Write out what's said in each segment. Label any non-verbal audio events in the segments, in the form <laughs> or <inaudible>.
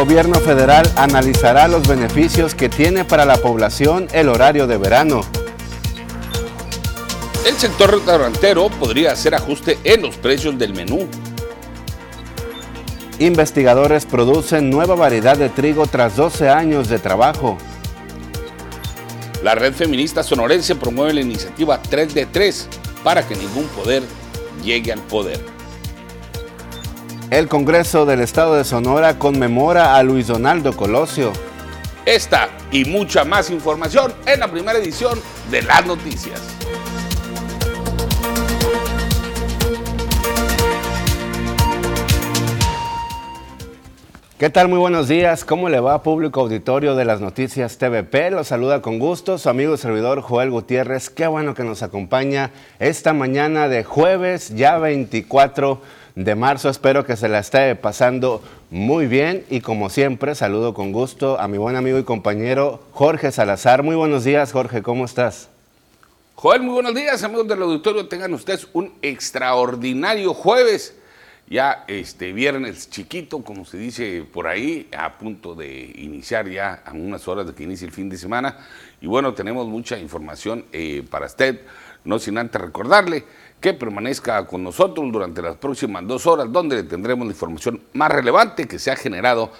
gobierno federal analizará los beneficios que tiene para la población el horario de verano. El sector restaurantero podría hacer ajuste en los precios del menú. Investigadores producen nueva variedad de trigo tras 12 años de trabajo. La red feminista sonorense promueve la iniciativa 3 de 3 para que ningún poder llegue al poder. El Congreso del Estado de Sonora conmemora a Luis Donaldo Colosio. Esta y mucha más información en la primera edición de las noticias. ¿Qué tal? Muy buenos días. ¿Cómo le va, público auditorio de las noticias TVP? Los saluda con gusto su amigo y servidor Joel Gutiérrez. Qué bueno que nos acompaña esta mañana de jueves, ya 24 de marzo. Espero que se la esté pasando muy bien y como siempre saludo con gusto a mi buen amigo y compañero Jorge Salazar. Muy buenos días, Jorge. ¿Cómo estás? Joel, muy buenos días, amigos del auditorio. Tengan ustedes un extraordinario jueves ya este viernes chiquito, como se dice por ahí, a punto de iniciar ya a unas horas de que inicie el fin de semana. Y bueno, tenemos mucha información eh, para usted, no sin antes recordarle que permanezca con nosotros durante las próximas dos horas, donde le tendremos la información más relevante que se ha generado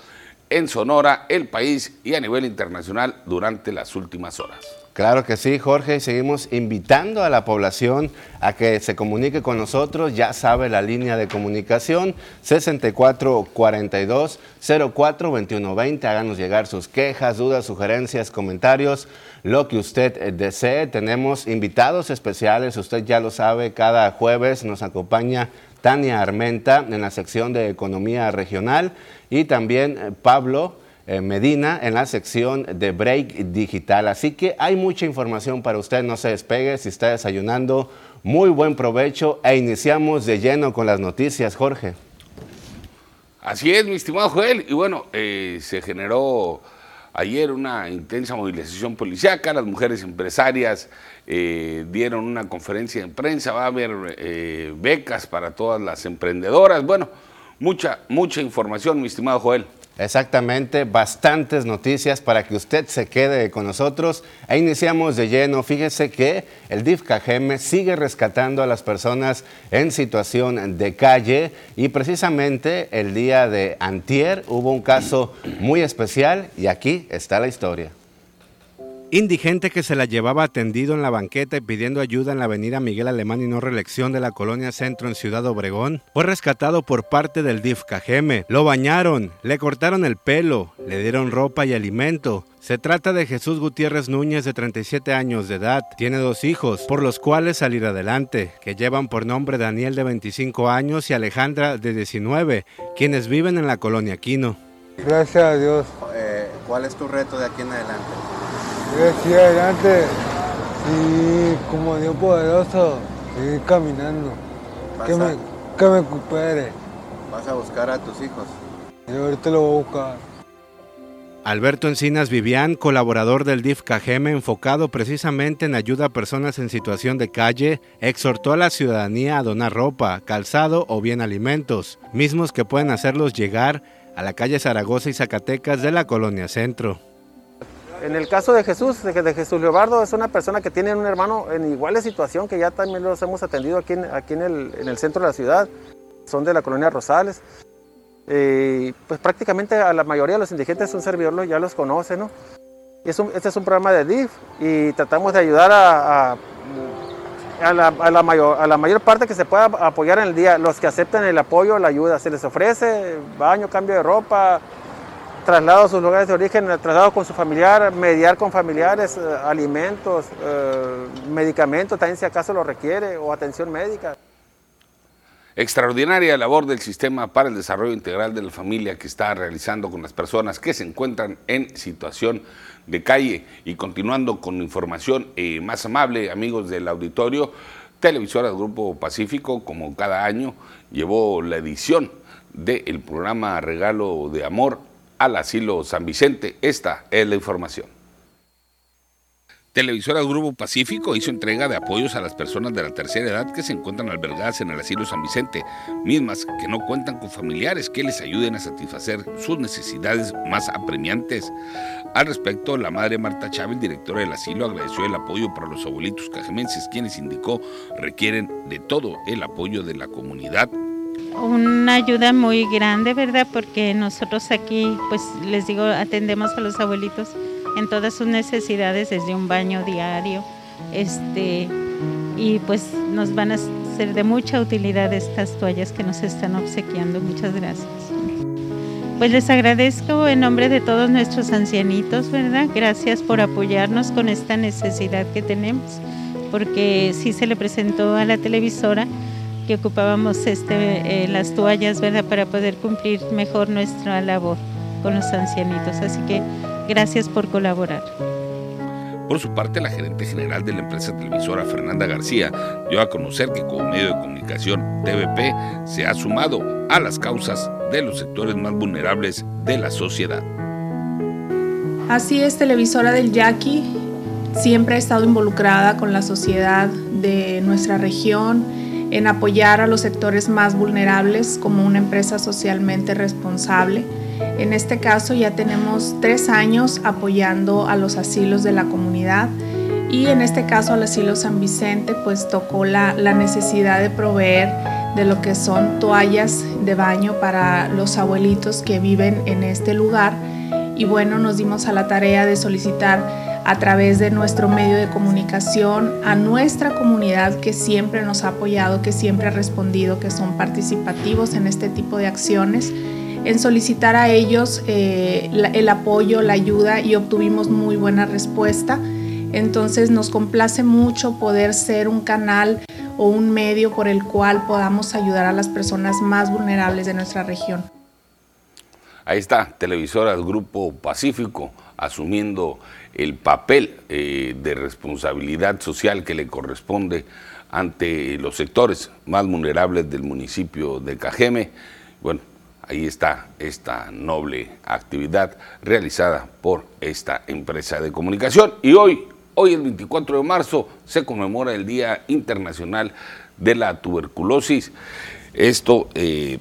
en Sonora, el país y a nivel internacional durante las últimas horas. Claro que sí, Jorge, seguimos invitando a la población a que se comunique con nosotros. Ya sabe la línea de comunicación 6442 042120. Háganos llegar sus quejas, dudas, sugerencias, comentarios, lo que usted eh, desee. Tenemos invitados especiales, usted ya lo sabe, cada jueves nos acompaña Tania Armenta en la sección de Economía Regional y también eh, Pablo. Eh, Medina en la sección de Break Digital. Así que hay mucha información para usted, no se despegue si está desayunando. Muy buen provecho e iniciamos de lleno con las noticias, Jorge. Así es, mi estimado Joel. Y bueno, se generó ayer una intensa movilización policiaca, las mujeres empresarias eh, dieron una conferencia de prensa, va a haber becas para todas las emprendedoras. Bueno, mucha, mucha información, mi estimado Joel. Exactamente, bastantes noticias para que usted se quede con nosotros. E iniciamos de lleno. Fíjese que el DIF sigue rescatando a las personas en situación de calle y precisamente el día de antier hubo un caso muy especial y aquí está la historia. Indigente que se la llevaba atendido en la banqueta y pidiendo ayuda en la avenida Miguel Alemán y no reelección de la colonia Centro en Ciudad Obregón, fue rescatado por parte del DIF Cajeme. Lo bañaron, le cortaron el pelo, le dieron ropa y alimento. Se trata de Jesús Gutiérrez Núñez de 37 años de edad. Tiene dos hijos, por los cuales salir adelante, que llevan por nombre Daniel de 25 años y Alejandra de 19, quienes viven en la colonia Quino. Gracias a Dios. Eh, ¿Cuál es tu reto de aquí en adelante? Yo adelante y como Dios poderoso, seguir caminando. Que me, que me recupere. ¿Vas a buscar a tus hijos? Y ahorita lo voy a buscar. Alberto Encinas Vivian, colaborador del DIF Cajeme, enfocado precisamente en ayuda a personas en situación de calle, exhortó a la ciudadanía a donar ropa, calzado o bien alimentos, mismos que pueden hacerlos llegar a la calle Zaragoza y Zacatecas de la colonia Centro. En el caso de Jesús, de Jesús Leobardo, es una persona que tiene un hermano en igual situación, que ya también los hemos atendido aquí en, aquí en, el, centro de la ciudad. Son de la colonia Rosales. Eh, pues prácticamente a la mayoría de los indigentes, un servidor ya los conoce, ¿no? este es un programa de DIF y tratamos de ayudar a, a, la, a, la, mayor, a la mayor parte que se pueda apoyar en el día. Los que aceptan el apoyo, la ayuda, se les ofrece baño, cambio de ropa, traslado a sus lugares de origen, traslado con su familiar, mediar con familiares, eh, alimentos, eh, medicamentos, también si acaso lo requiere, o atención médica. Extraordinaria labor del Sistema para el Desarrollo Integral de la Familia que está realizando con las personas que se encuentran en situación de calle. Y continuando con información eh, más amable, amigos del auditorio, Televisora Grupo Pacífico, como cada año, llevó la edición del programa Regalo de Amor al asilo San Vicente. Esta es la información. Televisora Grupo Pacífico hizo entrega de apoyos a las personas de la tercera edad que se encuentran albergadas en el asilo San Vicente, mismas que no cuentan con familiares que les ayuden a satisfacer sus necesidades más apremiantes. Al respecto, la madre Marta Chávez, directora del asilo, agradeció el apoyo para los abuelitos cajemenses, quienes indicó requieren de todo el apoyo de la comunidad. Una ayuda muy grande, ¿verdad? Porque nosotros aquí, pues les digo, atendemos a los abuelitos en todas sus necesidades, desde un baño diario, este, y pues nos van a ser de mucha utilidad estas toallas que nos están obsequiando. Muchas gracias. Pues les agradezco en nombre de todos nuestros ancianitos, ¿verdad? Gracias por apoyarnos con esta necesidad que tenemos, porque sí se le presentó a la televisora que ocupábamos este, eh, las toallas, ¿verdad? Para poder cumplir mejor nuestra labor con los ancianitos. Así que gracias por colaborar. Por su parte, la gerente general de la empresa televisora, Fernanda García, dio a conocer que como medio de comunicación, TVP se ha sumado a las causas de los sectores más vulnerables de la sociedad. Así es, televisora del Yaqui siempre ha estado involucrada con la sociedad de nuestra región en apoyar a los sectores más vulnerables como una empresa socialmente responsable. En este caso ya tenemos tres años apoyando a los asilos de la comunidad y en este caso al asilo San Vicente pues tocó la, la necesidad de proveer de lo que son toallas de baño para los abuelitos que viven en este lugar. Y bueno, nos dimos a la tarea de solicitar a través de nuestro medio de comunicación a nuestra comunidad que siempre nos ha apoyado, que siempre ha respondido, que son participativos en este tipo de acciones, en solicitar a ellos eh, el apoyo, la ayuda y obtuvimos muy buena respuesta. Entonces nos complace mucho poder ser un canal o un medio por el cual podamos ayudar a las personas más vulnerables de nuestra región. Ahí está, televisoras Grupo Pacífico asumiendo el papel eh, de responsabilidad social que le corresponde ante los sectores más vulnerables del municipio de Cajeme. Bueno, ahí está esta noble actividad realizada por esta empresa de comunicación. Y hoy Hoy, el 24 de marzo, se conmemora el Día Internacional de la Tuberculosis. Esto eh,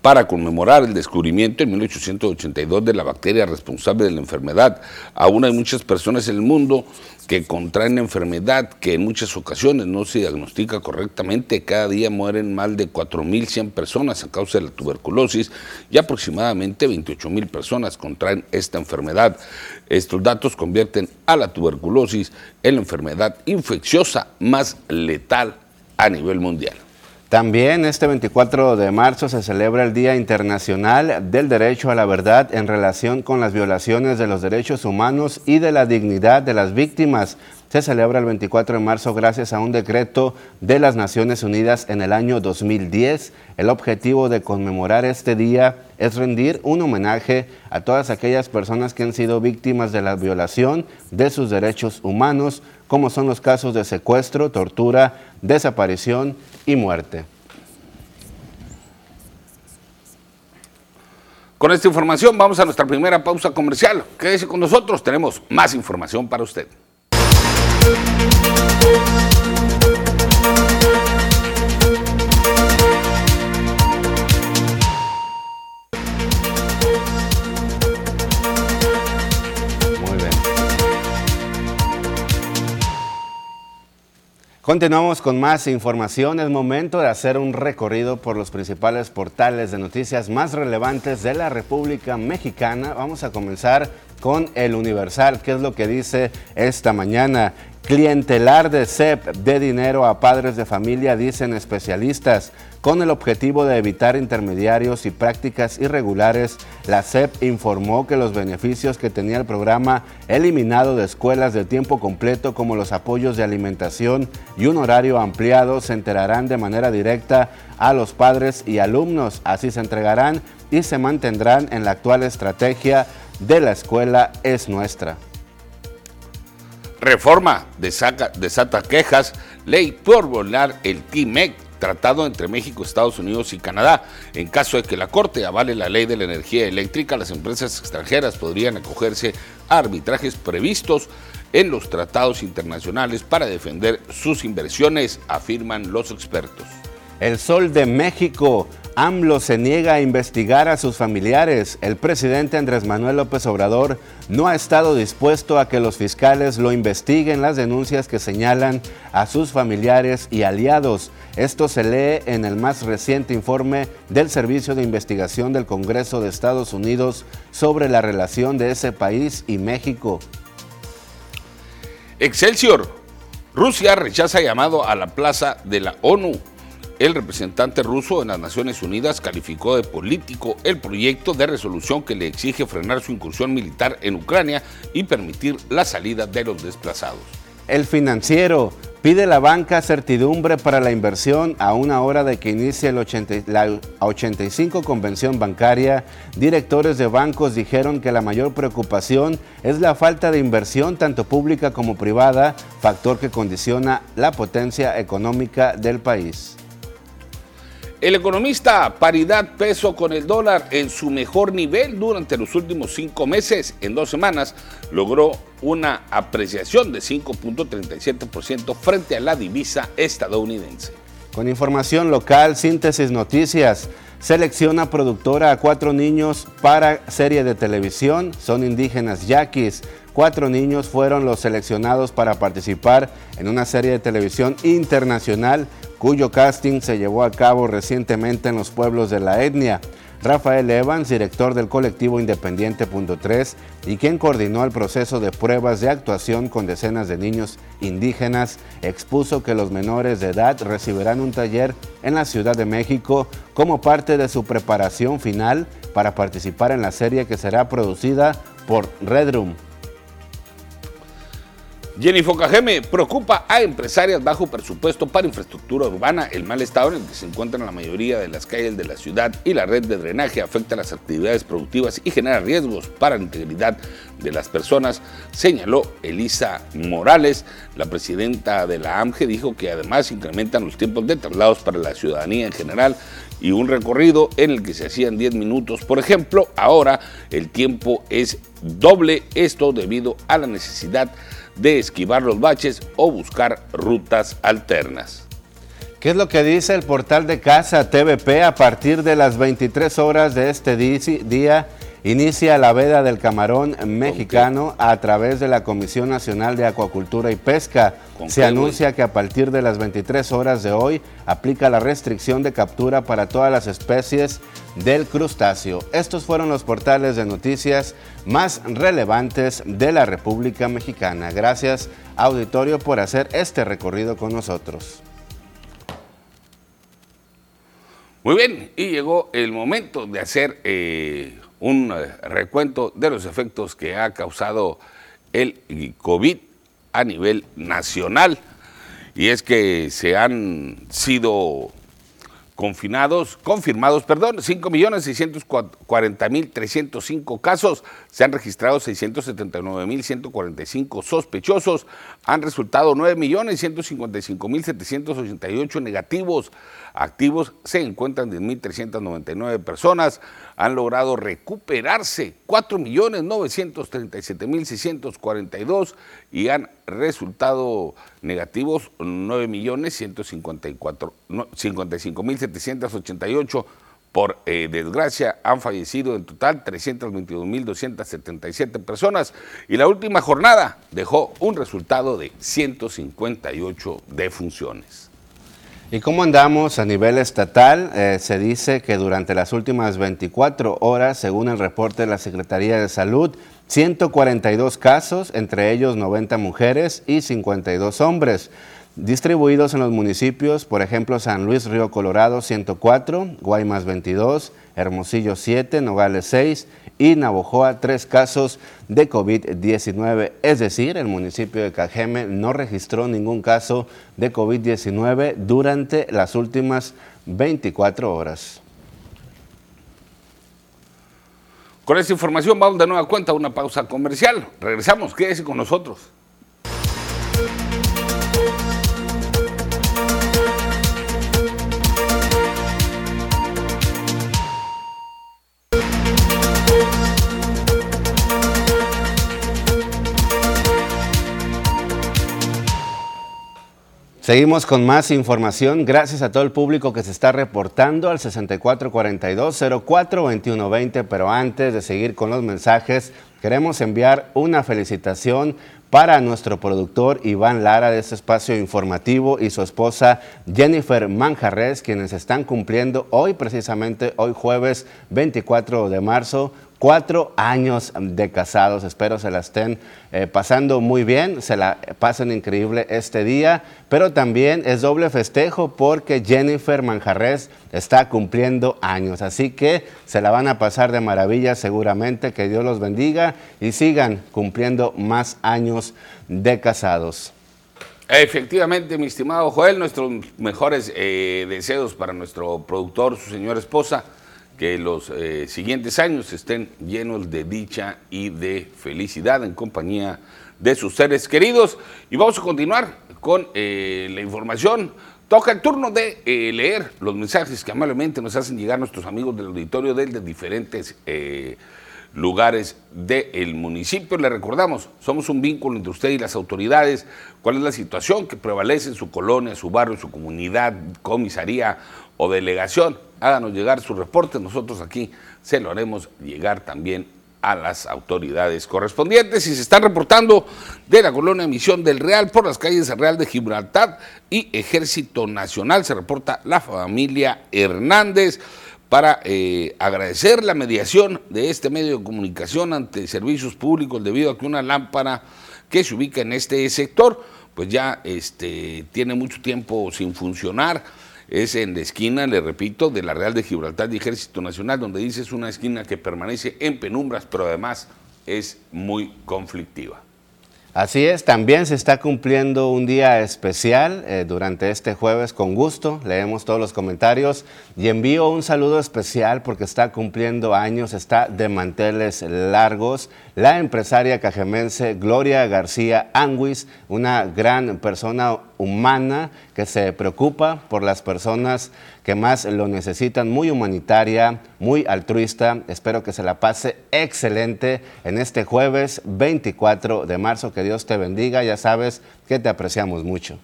para conmemorar el descubrimiento en 1882 de la bacteria responsable de la enfermedad. Aún hay muchas personas en el mundo que contraen la enfermedad que en muchas ocasiones no se diagnostica correctamente. Cada día mueren más de 4.100 personas a causa de la tuberculosis y aproximadamente 28.000 personas contraen esta enfermedad. Estos datos convierten a la tuberculosis en la enfermedad infecciosa más letal a nivel mundial. También este 24 de marzo se celebra el Día Internacional del Derecho a la Verdad en relación con las violaciones de los derechos humanos y de la dignidad de las víctimas. Se celebra el 24 de marzo gracias a un decreto de las Naciones Unidas en el año 2010. El objetivo de conmemorar este día es rendir un homenaje a todas aquellas personas que han sido víctimas de la violación de sus derechos humanos, como son los casos de secuestro, tortura, desaparición y muerte. Con esta información vamos a nuestra primera pausa comercial. Quédese con nosotros, tenemos más información para usted. Continuamos con más información. Es momento de hacer un recorrido por los principales portales de noticias más relevantes de la República Mexicana. Vamos a comenzar con el Universal. ¿Qué es lo que dice esta mañana? Clientelar de CEP de dinero a padres de familia, dicen especialistas. Con el objetivo de evitar intermediarios y prácticas irregulares, la CEP informó que los beneficios que tenía el programa eliminado de escuelas de tiempo completo como los apoyos de alimentación y un horario ampliado se enterarán de manera directa a los padres y alumnos. Así se entregarán y se mantendrán en la actual estrategia de la escuela es nuestra. Reforma desata quejas, ley por volar el TIMEC tratado entre México, Estados Unidos y Canadá. En caso de que la Corte avale la ley de la energía eléctrica, las empresas extranjeras podrían acogerse a arbitrajes previstos en los tratados internacionales para defender sus inversiones, afirman los expertos. El Sol de México. AMLO se niega a investigar a sus familiares. El presidente Andrés Manuel López Obrador no ha estado dispuesto a que los fiscales lo investiguen las denuncias que señalan a sus familiares y aliados. Esto se lee en el más reciente informe del Servicio de Investigación del Congreso de Estados Unidos sobre la relación de ese país y México. Excelsior. Rusia rechaza llamado a la plaza de la ONU. El representante ruso en las Naciones Unidas calificó de político el proyecto de resolución que le exige frenar su incursión militar en Ucrania y permitir la salida de los desplazados. El financiero pide la banca certidumbre para la inversión a una hora de que inicie el 80, la 85 convención bancaria. Directores de bancos dijeron que la mayor preocupación es la falta de inversión tanto pública como privada, factor que condiciona la potencia económica del país. El economista, paridad peso con el dólar en su mejor nivel durante los últimos cinco meses. En dos semanas logró una apreciación de 5.37% frente a la divisa estadounidense. Con información local, síntesis noticias. Selecciona productora a cuatro niños para serie de televisión. Son indígenas yaquis. Cuatro niños fueron los seleccionados para participar en una serie de televisión internacional cuyo casting se llevó a cabo recientemente en los pueblos de la etnia. Rafael Evans, director del colectivo Independiente Punto 3 y quien coordinó el proceso de pruebas de actuación con decenas de niños indígenas, expuso que los menores de edad recibirán un taller en la Ciudad de México como parte de su preparación final para participar en la serie que será producida por Red Room. Jenny Focajeme preocupa a empresarias bajo presupuesto para infraestructura urbana. El mal estado en el que se encuentran la mayoría de las calles de la ciudad y la red de drenaje afecta las actividades productivas y genera riesgos para la integridad de las personas, señaló Elisa Morales. La presidenta de la AMGE dijo que además incrementan los tiempos de traslados para la ciudadanía en general y un recorrido en el que se hacían 10 minutos, por ejemplo, ahora el tiempo es doble, esto debido a la necesidad de esquivar los baches o buscar rutas alternas. ¿Qué es lo que dice el portal de Casa TVP a partir de las 23 horas de este día? Inicia la veda del camarón mexicano a través de la Comisión Nacional de Acuacultura y Pesca. Se anuncia que a partir de las 23 horas de hoy aplica la restricción de captura para todas las especies del crustáceo. Estos fueron los portales de noticias más relevantes de la República Mexicana. Gracias, auditorio, por hacer este recorrido con nosotros. Muy bien, y llegó el momento de hacer eh, un eh, recuento de los efectos que ha causado el COVID a nivel nacional. Y es que se han sido confinados, confirmados, perdón, 5.640.305 casos, se han registrado 679.145 sospechosos, han resultado 9.155.788 negativos, activos se encuentran 10.399 personas, han logrado recuperarse 4.937.642 y han resultado negativos 9.155.788. Por eh, desgracia, han fallecido en total 322.277 personas y la última jornada dejó un resultado de 158 defunciones. ¿Y cómo andamos a nivel estatal? Eh, se dice que durante las últimas 24 horas, según el reporte de la Secretaría de Salud, 142 casos, entre ellos 90 mujeres y 52 hombres, distribuidos en los municipios, por ejemplo, San Luis Río Colorado 104, Guaymas 22, Hermosillo 7, Nogales 6 y Navojoa tres casos de COVID-19. Es decir, el municipio de Cajeme no registró ningún caso de COVID-19 durante las últimas 24 horas. Con esta información vamos de nueva cuenta a una pausa comercial. Regresamos, quédese con nosotros. Seguimos con más información. Gracias a todo el público que se está reportando al 6442-042120. Pero antes de seguir con los mensajes, queremos enviar una felicitación para nuestro productor Iván Lara de este espacio informativo y su esposa Jennifer Manjarres, quienes están cumpliendo hoy, precisamente hoy jueves 24 de marzo, cuatro años de casados. Espero se la estén eh, pasando muy bien, se la pasen increíble este día, pero también es doble festejo porque Jennifer Manjarres está cumpliendo años. Así que se la van a pasar de maravilla seguramente. Que Dios los bendiga y sigan cumpliendo más años de casados. Efectivamente, mi estimado Joel, nuestros mejores eh, deseos para nuestro productor, su señora esposa que los eh, siguientes años estén llenos de dicha y de felicidad en compañía de sus seres queridos. Y vamos a continuar con eh, la información. Toca el turno de eh, leer los mensajes que amablemente nos hacen llegar nuestros amigos del auditorio de, de diferentes lugares del municipio. Le recordamos, somos un vínculo entre usted y las autoridades. ¿Cuál es la situación que prevalece en su colonia, su barrio, su comunidad, comisaría o delegación? Háganos llegar su reporte, nosotros aquí se lo haremos llegar también a las autoridades correspondientes. Y se están reportando de la colonia Misión del Real por las calles Real de Gibraltar y Ejército Nacional. Se reporta la familia Hernández. Para eh, agradecer la mediación de este medio de comunicación ante servicios públicos debido a que una lámpara que se ubica en este sector pues ya este, tiene mucho tiempo sin funcionar es en la esquina, le repito, de la Real de Gibraltar y Ejército Nacional, donde dice es una esquina que permanece en penumbras, pero además es muy conflictiva. Así es, también se está cumpliendo un día especial eh, durante este jueves con gusto. Leemos todos los comentarios y envío un saludo especial porque está cumpliendo años, está de manteles largos. La empresaria cajemense Gloria García Anguis, una gran persona humana que se preocupa por las personas que más lo necesitan, muy humanitaria, muy altruista. Espero que se la pase excelente en este jueves 24 de marzo. Que Dios te bendiga. Ya sabes que te apreciamos mucho.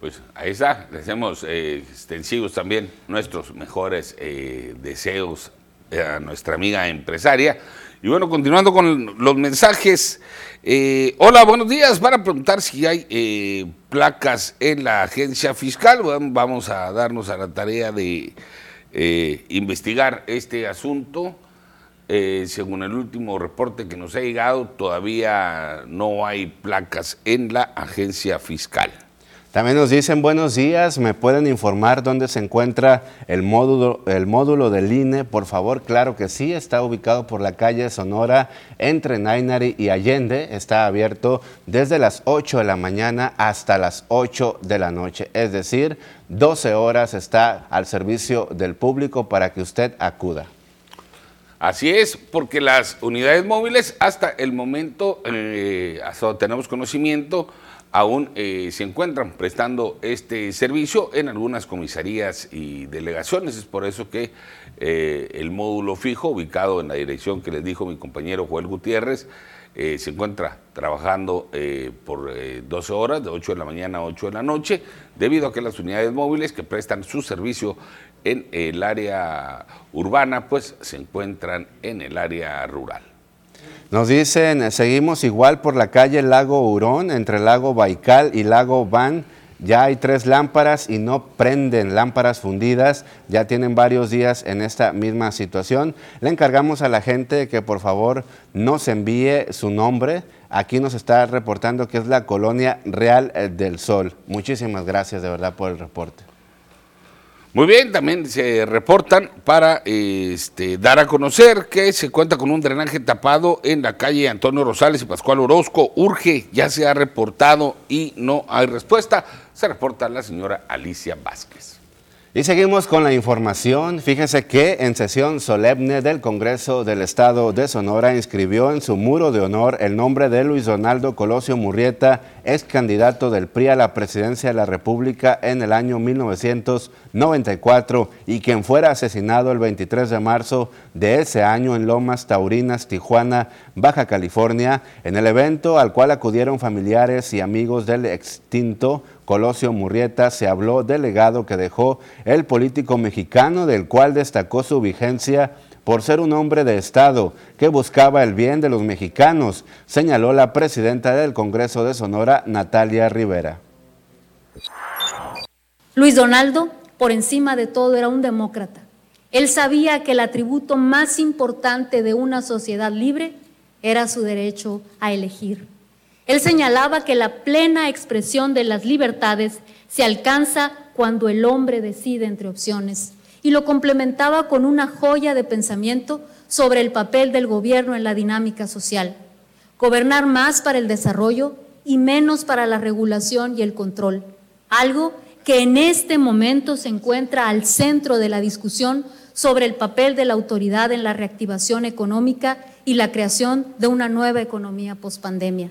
Pues ahí está, le hacemos eh, extensivos también nuestros mejores eh, deseos a nuestra amiga empresaria. Y bueno, continuando con los mensajes, eh, hola, buenos días. Para preguntar si hay eh, placas en la agencia fiscal, vamos a darnos a la tarea de eh, investigar este asunto. según el último reporte que nos ha llegado, todavía no hay placas en la agencia fiscal. También nos dicen buenos días, ¿me pueden informar dónde se encuentra el módulo, el módulo del INE? Por favor, claro que sí, está ubicado por la calle Sonora entre Nainari y Allende, está abierto desde las 8 de la mañana hasta las 8 de la noche, es decir, 12 horas está al servicio del público para que usted acuda. Así es, porque las unidades móviles hasta el momento, eh, tenemos conocimiento, aún eh, se encuentran prestando este servicio en algunas comisarías y delegaciones. Es por eso que eh, el módulo fijo, ubicado en la dirección que les dijo mi compañero Joel Gutiérrez, eh, se encuentra trabajando por 12 horas, de 8 de la mañana a 8 de la noche, debido a que las unidades móviles que prestan su servicio en el área urbana, pues se encuentran en el área rural. Nos dicen, seguimos igual por la calle Lago Hurón, entre Lago Baikal y Lago Van. Ya hay tres lámparas y no prenden lámparas fundidas. Ya tienen varios días en esta misma situación. Le encargamos a la gente que por favor nos envíe su nombre. Aquí nos está reportando que es la colonia Real del Sol. Muchísimas gracias de verdad por el reporte. Muy bien, también se reportan para este, dar a conocer que se cuenta con un drenaje tapado en la calle Antonio Rosales y Pascual Orozco. Urge, ya se ha reportado y no hay respuesta. Se reporta la señora Alicia Vázquez. Y seguimos con la información. Fíjese que en sesión solemne del Congreso del Estado de Sonora inscribió en su muro de honor el nombre de Luis Donaldo Colosio Murrieta, ex candidato del PRI a la presidencia de la República en el año 1994 y quien fuera asesinado el 23 de marzo de ese año en Lomas Taurinas, Tijuana, Baja California, en el evento al cual acudieron familiares y amigos del extinto Colosio Murrieta se habló del legado que dejó el político mexicano, del cual destacó su vigencia por ser un hombre de Estado que buscaba el bien de los mexicanos, señaló la presidenta del Congreso de Sonora, Natalia Rivera. Luis Donaldo, por encima de todo, era un demócrata. Él sabía que el atributo más importante de una sociedad libre era su derecho a elegir. Él señalaba que la plena expresión de las libertades se alcanza cuando el hombre decide entre opciones y lo complementaba con una joya de pensamiento sobre el papel del gobierno en la dinámica social. Gobernar más para el desarrollo y menos para la regulación y el control, algo que en este momento se encuentra al centro de la discusión sobre el papel de la autoridad en la reactivación económica y la creación de una nueva economía pospandemia.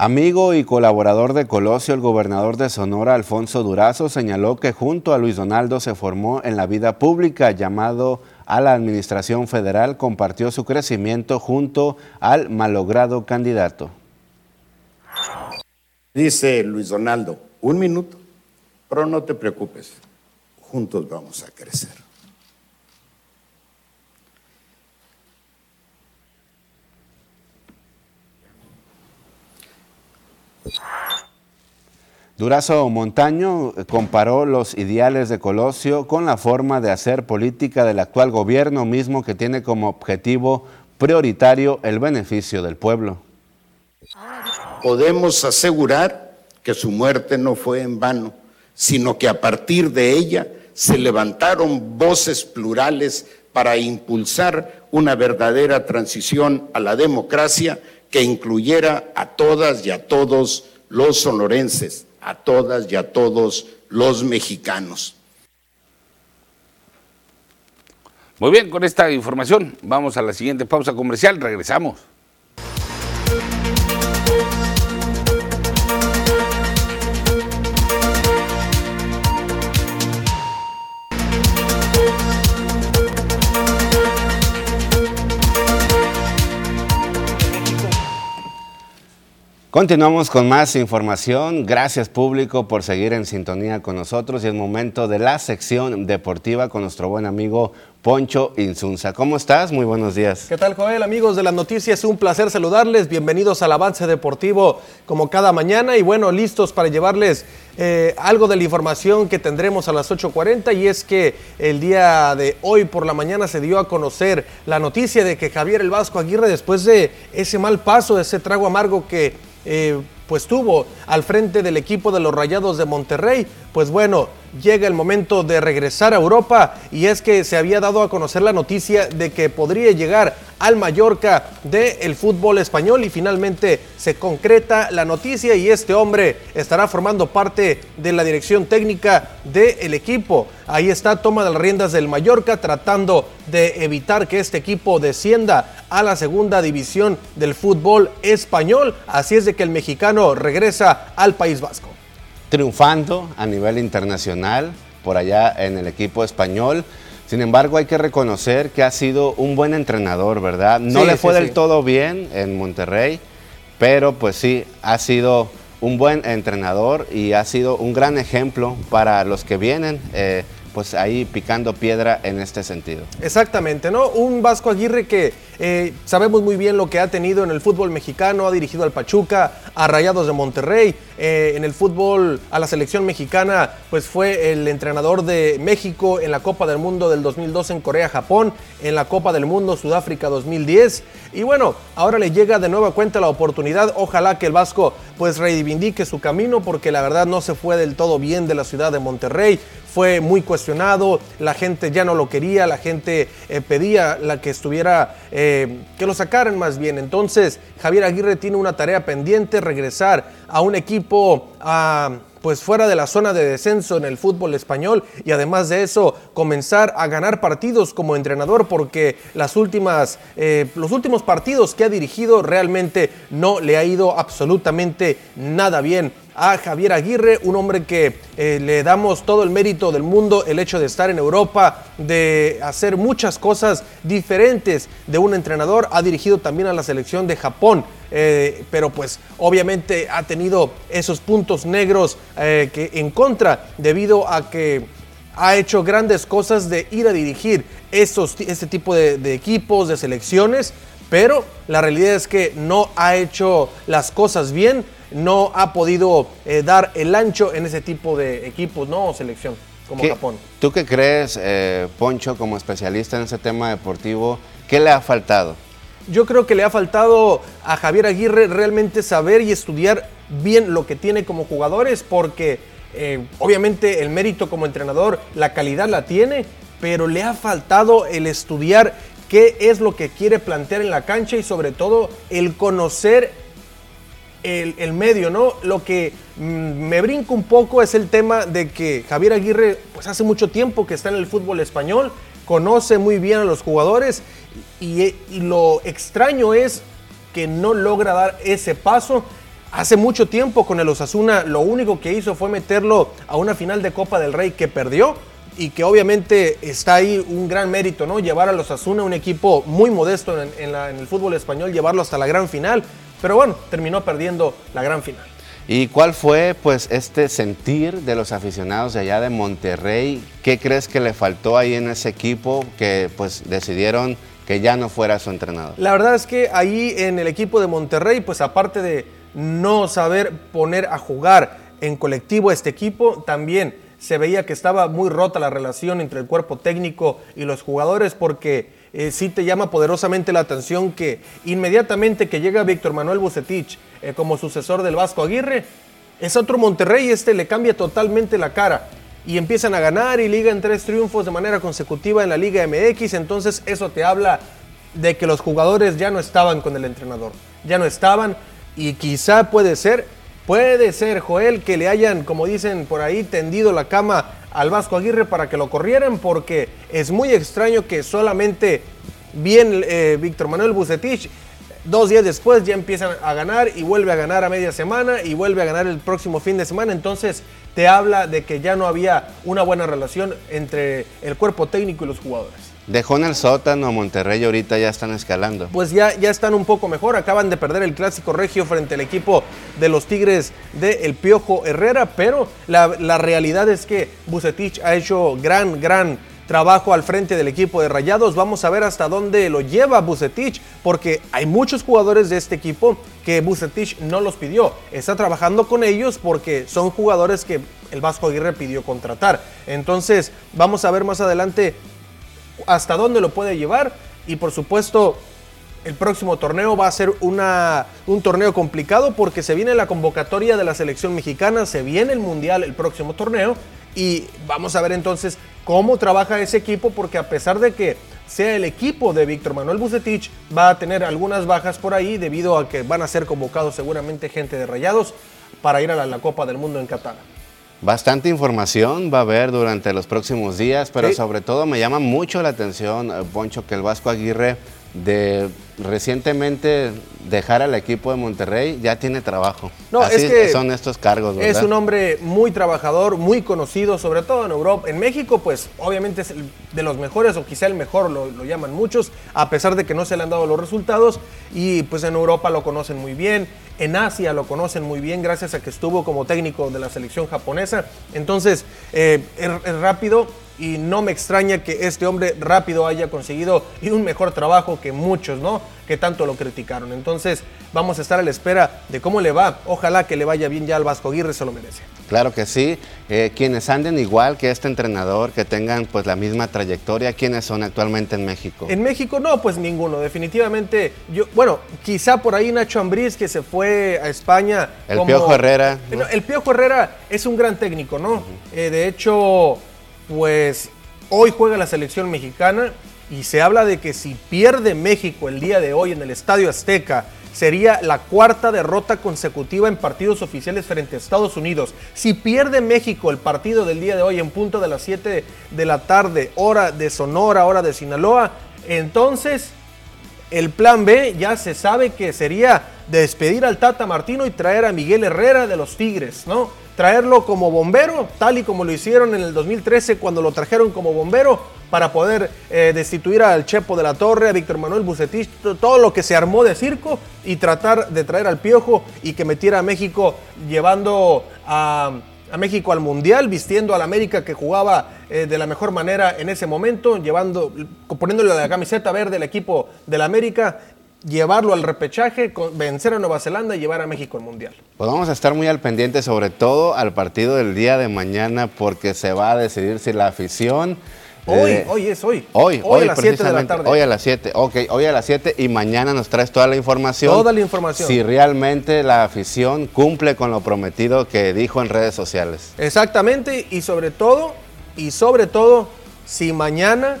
Amigo y colaborador de Colosio, el gobernador de Sonora, Alfonso Durazo, señaló que junto a Luis Donaldo se formó en la vida pública, llamado a la administración federal, compartió su crecimiento junto al malogrado candidato. Dice Luis Donaldo, un minuto, pero no te preocupes, juntos vamos a crecer. Durazo Montaño comparó los ideales de Colosio con la forma de hacer política del actual gobierno mismo que tiene como objetivo prioritario el beneficio del pueblo. Podemos asegurar que su muerte no fue en vano, sino que a partir de ella se levantaron voces plurales para impulsar una verdadera transición a la democracia que incluyera a todas y a todos los sonorenses, a todas y a todos los mexicanos. Muy bien, con esta información vamos a la siguiente pausa comercial, regresamos. Continuamos con más información. Gracias público por seguir en sintonía con nosotros y es momento de la sección deportiva con nuestro buen amigo Poncho Insunza. ¿Cómo estás? Muy buenos días. ¿Qué tal Joel? Amigos de las noticias, un placer saludarles. Bienvenidos al avance deportivo como cada mañana y bueno, listos para llevarles eh, algo de la información que tendremos a las 8.40 y es que el día de hoy por la mañana se dio a conocer la noticia de que Javier El Vasco Aguirre después de ese mal paso, ese trago amargo que eh, pues tuvo al frente del equipo de los Rayados de Monterrey, pues bueno, llega el momento de regresar a Europa y es que se había dado a conocer la noticia de que podría llegar al Mallorca del fútbol español y finalmente se concreta la noticia y este hombre estará formando parte de la dirección técnica del equipo. Ahí está, toma de las riendas del Mallorca tratando de evitar que este equipo descienda a la segunda división del fútbol español. Así es de que el mexicano regresa al País Vasco triunfando a nivel internacional por allá en el equipo español. Sin embargo, hay que reconocer que ha sido un buen entrenador, ¿verdad? No le fue del todo bien en Monterrey, pero pues sí, ha sido un buen entrenador y ha sido un gran ejemplo para los que vienen. Eh, pues ahí picando piedra en este sentido. Exactamente, ¿no? Un Vasco Aguirre que eh, sabemos muy bien lo que ha tenido en el fútbol mexicano, ha dirigido al Pachuca, a Rayados de Monterrey, eh, en el fútbol a la selección mexicana, pues fue el entrenador de México en la Copa del Mundo del 2002 en Corea-Japón, en la Copa del Mundo Sudáfrica 2010. Y bueno, ahora le llega de nueva cuenta la oportunidad. Ojalá que el Vasco pues reivindique su camino porque la verdad no se fue del todo bien de la ciudad de Monterrey fue muy cuestionado, la gente ya no lo quería, la gente eh, pedía la que estuviera, eh, que lo sacaran más bien. Entonces, Javier Aguirre tiene una tarea pendiente, regresar a un equipo a pues fuera de la zona de descenso en el fútbol español y además de eso comenzar a ganar partidos como entrenador porque las últimas, eh, los últimos partidos que ha dirigido realmente no le ha ido absolutamente nada bien a Javier Aguirre, un hombre que eh, le damos todo el mérito del mundo, el hecho de estar en Europa, de hacer muchas cosas diferentes de un entrenador, ha dirigido también a la selección de Japón eh, pero pues obviamente ha tenido esos puntos negros eh, que en contra debido a que ha hecho grandes cosas de ir a dirigir estos, este tipo de equipos, de selecciones, pero la realidad es que no ha hecho las cosas bien, no ha podido eh, dar el ancho en ese tipo de equipos, ¿no? O selección, como ¿Qué- Japón. ¿Tú qué crees, eh, Poncho, como especialista en ese tema deportivo, qué le ha faltado? Yo creo que le ha faltado a Javier Aguirre realmente saber y estudiar bien lo que tiene como jugadores, porque eh, obviamente el mérito como entrenador, la calidad la tiene, pero le ha faltado el estudiar qué es lo que quiere plantear en la cancha y sobre todo el conocer el, medio, ¿no? Lo que mm, me brinca un poco es el tema de que Javier Aguirre, pues hace mucho tiempo que está en el fútbol español, conoce muy bien a los jugadores y, lo extraño es que no logra dar ese paso. Hace mucho tiempo con el Osasuna lo único que hizo fue meterlo a una final de Copa del Rey que perdió y que obviamente está ahí un gran mérito, ¿no? Llevar a los Asuna, un equipo muy modesto en el fútbol español, llevarlo hasta la gran final. Pero bueno, terminó perdiendo la gran final. ¿Y cuál fue pues este sentir de los aficionados de allá de Monterrey? ¿Qué crees que le faltó ahí en ese equipo que pues decidieron que ya no fuera su entrenador? La verdad es que ahí en el equipo de Monterrey, pues aparte de no saber poner a jugar en colectivo este equipo, también se veía que estaba muy rota la relación entre el cuerpo técnico y los jugadores porque eh, sí te llama poderosamente la atención que inmediatamente que llega Víctor Manuel Bucetich eh, como sucesor del Vasco Aguirre, es otro Monterrey, este le cambia totalmente la cara y empiezan a ganar y ligan tres triunfos de manera consecutiva en la Liga MX, entonces eso te habla de que los jugadores ya no estaban con el entrenador, ya no estaban y quizá puede ser, puede ser Joel que le hayan, como dicen por ahí, tendido la cama al Vasco Aguirre para que lo corrieran porque es muy extraño que solamente bien eh, Víctor Manuel Bucetich Dos días después ya empiezan a ganar y vuelve a ganar a media semana y vuelve a ganar el próximo fin de semana. Entonces te habla de que ya no había una buena relación entre el cuerpo técnico y los jugadores. Dejó en el sótano Monterrey y ahorita ya están escalando. Pues ya, ya están un poco mejor. Acaban de perder el clásico regio frente al equipo de los Tigres de El Piojo Herrera. Pero la, la realidad es que Bucetich ha hecho gran, gran trabajo al frente del equipo de Rayados. Vamos a ver hasta dónde lo lleva Bucetich, porque hay muchos jugadores de este equipo que Bucetich no los pidió. Está trabajando con ellos porque son jugadores que el Vasco Aguirre pidió contratar. Entonces, vamos a ver más adelante hasta dónde lo puede llevar y por supuesto el próximo torneo va a ser una, un torneo complicado porque se viene la convocatoria de la selección mexicana, se viene el mundial el próximo torneo y vamos a ver entonces cómo trabaja ese equipo porque a pesar de que sea el equipo de Víctor Manuel Bucetich va a tener algunas bajas por ahí debido a que van a ser convocados seguramente gente de Rayados para ir a la, la Copa del Mundo en Qatar. Bastante información va a haber durante los próximos días, pero Sí. sobre todo me llama mucho la atención, eh, Poncho, que el Vasco Aguirre de recientemente dejar al equipo de Monterrey ya tiene trabajo. No, Así es que son estos cargos, ¿verdad? Es un hombre muy trabajador, muy conocido, sobre todo en Europa. En México, pues obviamente es el de los mejores o quizá el mejor, lo, lo llaman muchos, a pesar de que no se le han dado los resultados. Y pues en Europa lo conocen muy bien, en Asia lo conocen muy bien gracias a que estuvo como técnico de la selección japonesa. Entonces, eh, es, es rápido y no me extraña que este hombre rápido haya conseguido y un mejor trabajo que muchos, ¿no? Que tanto lo criticaron. Entonces, vamos a estar a la espera de cómo le va. Ojalá que le vaya bien ya al Vasco Aguirre, se lo merece. Claro que sí. Eh, quienes anden igual que este entrenador, que tengan pues la misma trayectoria, ¿quiénes son actualmente en México? En México no, pues ninguno, definitivamente. Yo, bueno, quizá por ahí Nacho Ambriz que se fue a España. El Piojo Herrera, ¿no? No, El Piojo Herrera es un gran técnico, ¿no? Eh, de hecho, pues hoy juega la selección mexicana y se habla de que si pierde México el día de hoy en el Estadio Azteca, sería la cuarta derrota consecutiva en partidos oficiales frente a Estados Unidos. Si pierde México el partido del día de hoy en punto de las 7 de la tarde, hora de Sonora, hora de Sinaloa, entonces el plan B ya se sabe que sería despedir al Tata Martino y traer a Miguel Herrera de los Tigres, ¿no? Traerlo como bombero, tal y como lo hicieron en el 2013 cuando lo trajeron como bombero para poder eh, destituir al Chepo de la Torre, a Víctor Manuel Bucetich, todo lo que se armó de circo y tratar de traer al Piojo y que metiera a México llevando a, México al Mundial, vistiendo al América que jugaba eh, de la mejor manera en ese momento, llevando, poniéndole la camiseta verde al equipo del América llevarlo al repechaje, vencer a Nueva Zelanda y llevar a México al Mundial. Pues vamos a estar muy al pendiente, sobre todo al partido del día de mañana, porque se va a decidir si la afición... Hoy, eh, hoy es hoy. Hoy, hoy, a las 7 de la tarde. Hoy a las 7, ok, hoy a las 7 y mañana nos traes toda la información. Toda la información. Si realmente la afición cumple con lo prometido que dijo en redes sociales. Exactamente, y sobre todo, y sobre todo, si mañana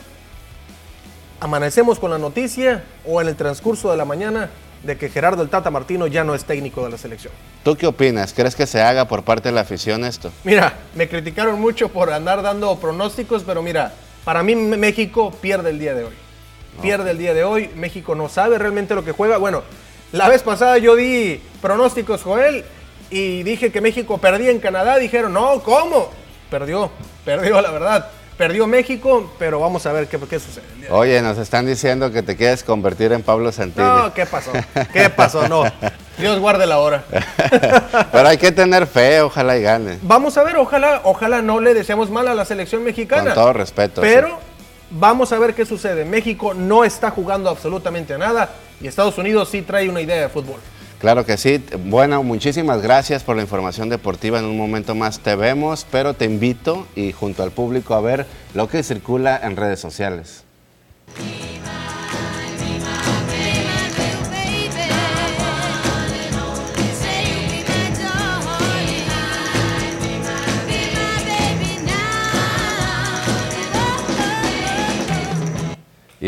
amanecemos con la noticia o en el transcurso de la mañana de que Gerardo el Tata Martino ya no es técnico de la selección. ¿Tú qué opinas? ¿Crees que se haga por parte de la afición esto? Mira, me criticaron mucho por andar dando pronósticos, pero mira, para mí México pierde el día de hoy. Pierde el día de hoy, México no sabe realmente lo que juega. Bueno, la vez pasada yo di pronósticos, Joel, y dije que México perdía en Canadá. Dijeron, no, ¿cómo? Perdió, perdió la verdad. Perdió México, pero vamos a ver qué, qué sucede. Oye, nos están diciendo que te quieres convertir en Pablo Santini. No, ¿qué pasó? ¿Qué pasó? No. Dios guarde la hora. <laughs> pero hay que tener fe, ojalá y gane. Vamos a ver, ojalá, ojalá no le deseamos mal a la selección mexicana. Con todo respeto. Pero vamos a ver qué sucede. México no está jugando absolutamente a nada y Estados Unidos sí trae una idea de fútbol. Claro que sí. Bueno, muchísimas gracias por la información deportiva. En un momento más te vemos, pero te invito y junto al público a ver lo que circula en redes sociales.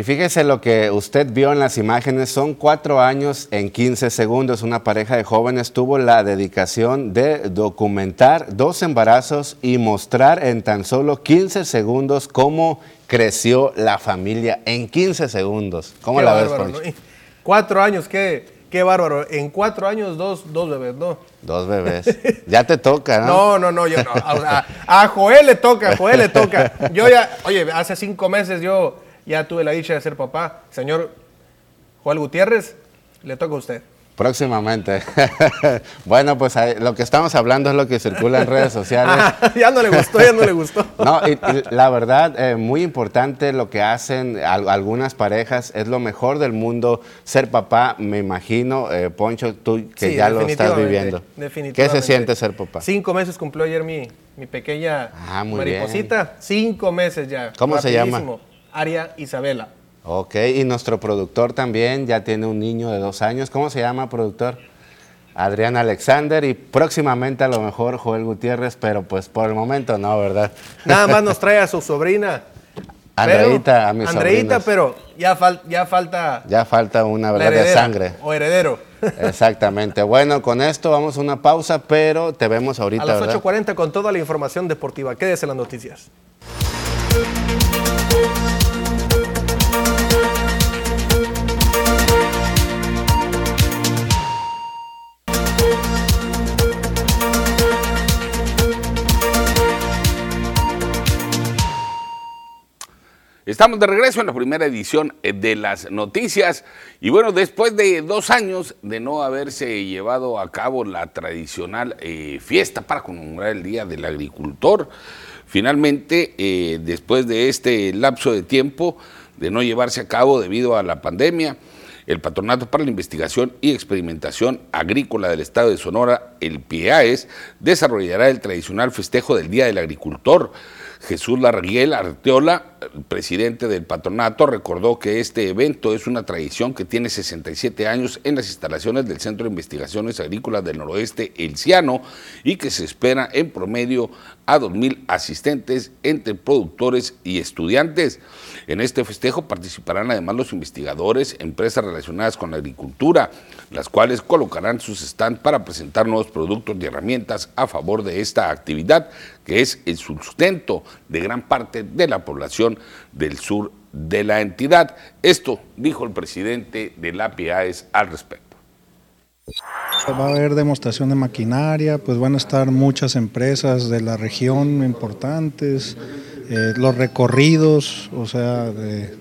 Y fíjese lo que usted vio en las imágenes, son cuatro años en 15 segundos. Una pareja de jóvenes tuvo la dedicación de documentar dos embarazos y mostrar en tan solo 15 segundos cómo creció la familia en 15 segundos. ¿Cómo la ves, Poncho? Cuatro años, qué, qué bárbaro. En cuatro años, dos, dos bebés, ¿no? Dos bebés. <laughs> Ya te toca, ¿no? No, no, no, yo no. A, a Joel le toca, a Joel le toca. Yo ya, oye, hace cinco meses yo ya tuve la dicha de ser papá. Señor Joel Gutiérrez, le toca a usted. Próximamente. <laughs> bueno, pues lo que estamos hablando es lo que circula en redes sociales. <laughs> Ah, ya no le gustó, ya no le gustó. <laughs> no, y, la verdad, eh, muy importante lo que hacen algunas parejas, es lo mejor del mundo ser papá, me imagino, eh, Poncho, tú que ya lo estás viviendo. Definitivamente. ¿Qué se siente ser papá? Cinco meses cumplió ayer mi, mi pequeña ah, mariposita. Cinco meses ya. ¿Cómo se llama? Aria Isabela. Ok, y nuestro productor también ya tiene un niño de dos años. ¿Cómo se llama, productor? Adrián Alexander y próximamente a lo mejor Joel Gutiérrez, pero pues por el momento no, ¿verdad? Nada más <laughs> nos trae a su sobrina. Andreita, a mis Andreita, pero ya, ya falta... Ya falta una verdad de sangre. O heredero. <laughs> Exactamente. Bueno, con esto vamos a una pausa, pero te vemos ahorita. A las 8.40 con toda la información deportiva. Quédese en las noticias. Estamos de regreso en la primera edición eh, de las noticias. Y bueno, después de dos años de no haberse llevado a cabo la tradicional eh, fiesta para conmemorar el Día del Agricultor, finalmente, eh, después de este lapso de tiempo de no llevarse a cabo debido a la pandemia, el Patronato para la Investigación y Experimentación Agrícola del Estado de Sonora, el PIAES, desarrollará el tradicional festejo del Día del Agricultor. Jesús Larguiel Arteola, presidente del patronato, recordó que este evento es una tradición que tiene 67 años en las instalaciones del Centro de Investigaciones Agrícolas del Noroeste, El Ciano, y que se espera en promedio a 2.000 asistentes entre productores y estudiantes. En este festejo participarán además los investigadores, empresas relacionadas con la agricultura, las cuales colocarán sus stands para presentar nuevos productos y herramientas a favor de esta actividad, que es el sustento de gran parte de la población del sur de la entidad. Esto dijo el presidente de la PIAES al respecto. Va a haber demostración de maquinaria, pues van a estar muchas empresas de la región importantes, eh, los recorridos, o sea, de,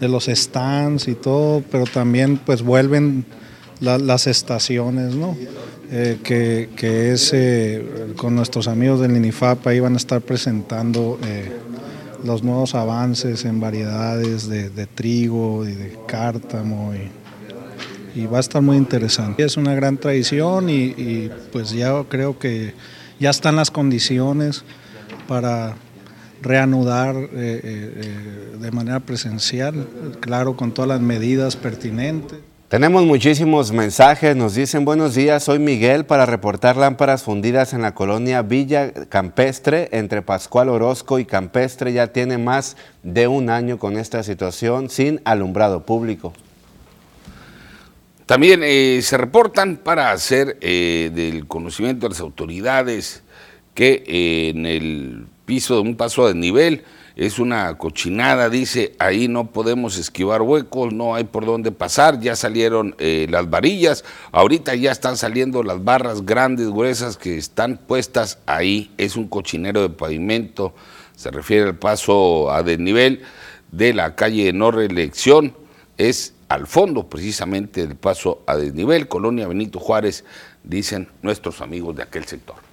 los stands y todo, pero también pues vuelven las estaciones, ¿no? Eh, que, es eh, con nuestros amigos del INIFAP, ahí van a estar presentando los nuevos avances en variedades de, trigo y de cártamo y, va a estar muy interesante. Es una gran tradición y, pues ya creo que ya están las condiciones para reanudar eh, eh, eh, de manera presencial, claro, con todas las medidas pertinentes. Tenemos muchísimos mensajes, nos dicen buenos días, soy Miguel para reportar lámparas fundidas en la colonia Villa Campestre, entre Pascual Orozco y Campestre, ya tiene más de un año con esta situación sin alumbrado público. También eh, se reportan para hacer eh, del conocimiento de las autoridades que eh, en el piso de un paso de nivel es una cochinada, dice, ahí no podemos esquivar huecos, no hay por dónde pasar, ya salieron eh, las varillas, ahorita ya están saliendo las barras grandes, gruesas que están puestas ahí, es un cochinero de pavimento, se refiere al paso a desnivel de la calle No Reelección, es al fondo precisamente del paso a desnivel, Colonia Benito Juárez, dicen nuestros amigos de aquel sector.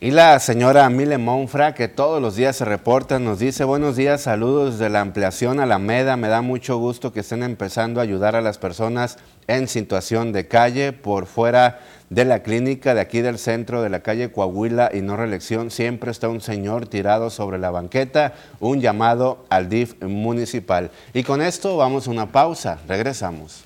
Y la señora Mile Monfra, que todos los días se reporta, nos dice, buenos días, saludos de la ampliación Alameda, me da mucho gusto que estén empezando a ayudar a las personas en situación de calle por fuera de la clínica de aquí del centro de la calle Coahuila y no reelección, siempre está un señor tirado sobre la banqueta, un llamado al DIF municipal. Y con esto vamos a una pausa, regresamos.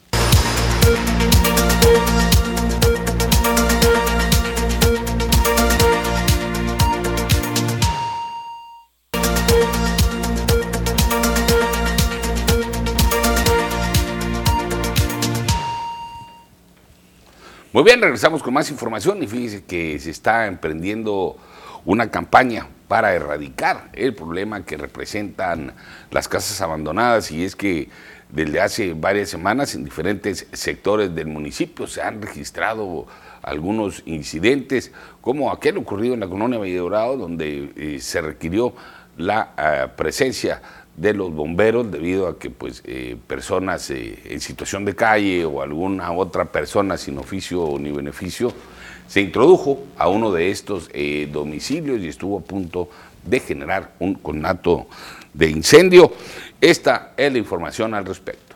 Muy bien, regresamos con más información y fíjese que se está emprendiendo una campaña para erradicar el problema que representan las casas abandonadas y es que desde hace varias semanas en diferentes sectores del municipio se han registrado algunos incidentes como aquel ocurrido en la colonia Valle Dorado donde eh, se requirió la eh, presencia de los bomberos debido a que pues eh, personas eh, en situación de calle o alguna otra persona sin oficio ni beneficio se introdujo a uno de estos eh, domicilios y estuvo a punto de generar un conato de incendio. Esta es la información al respecto.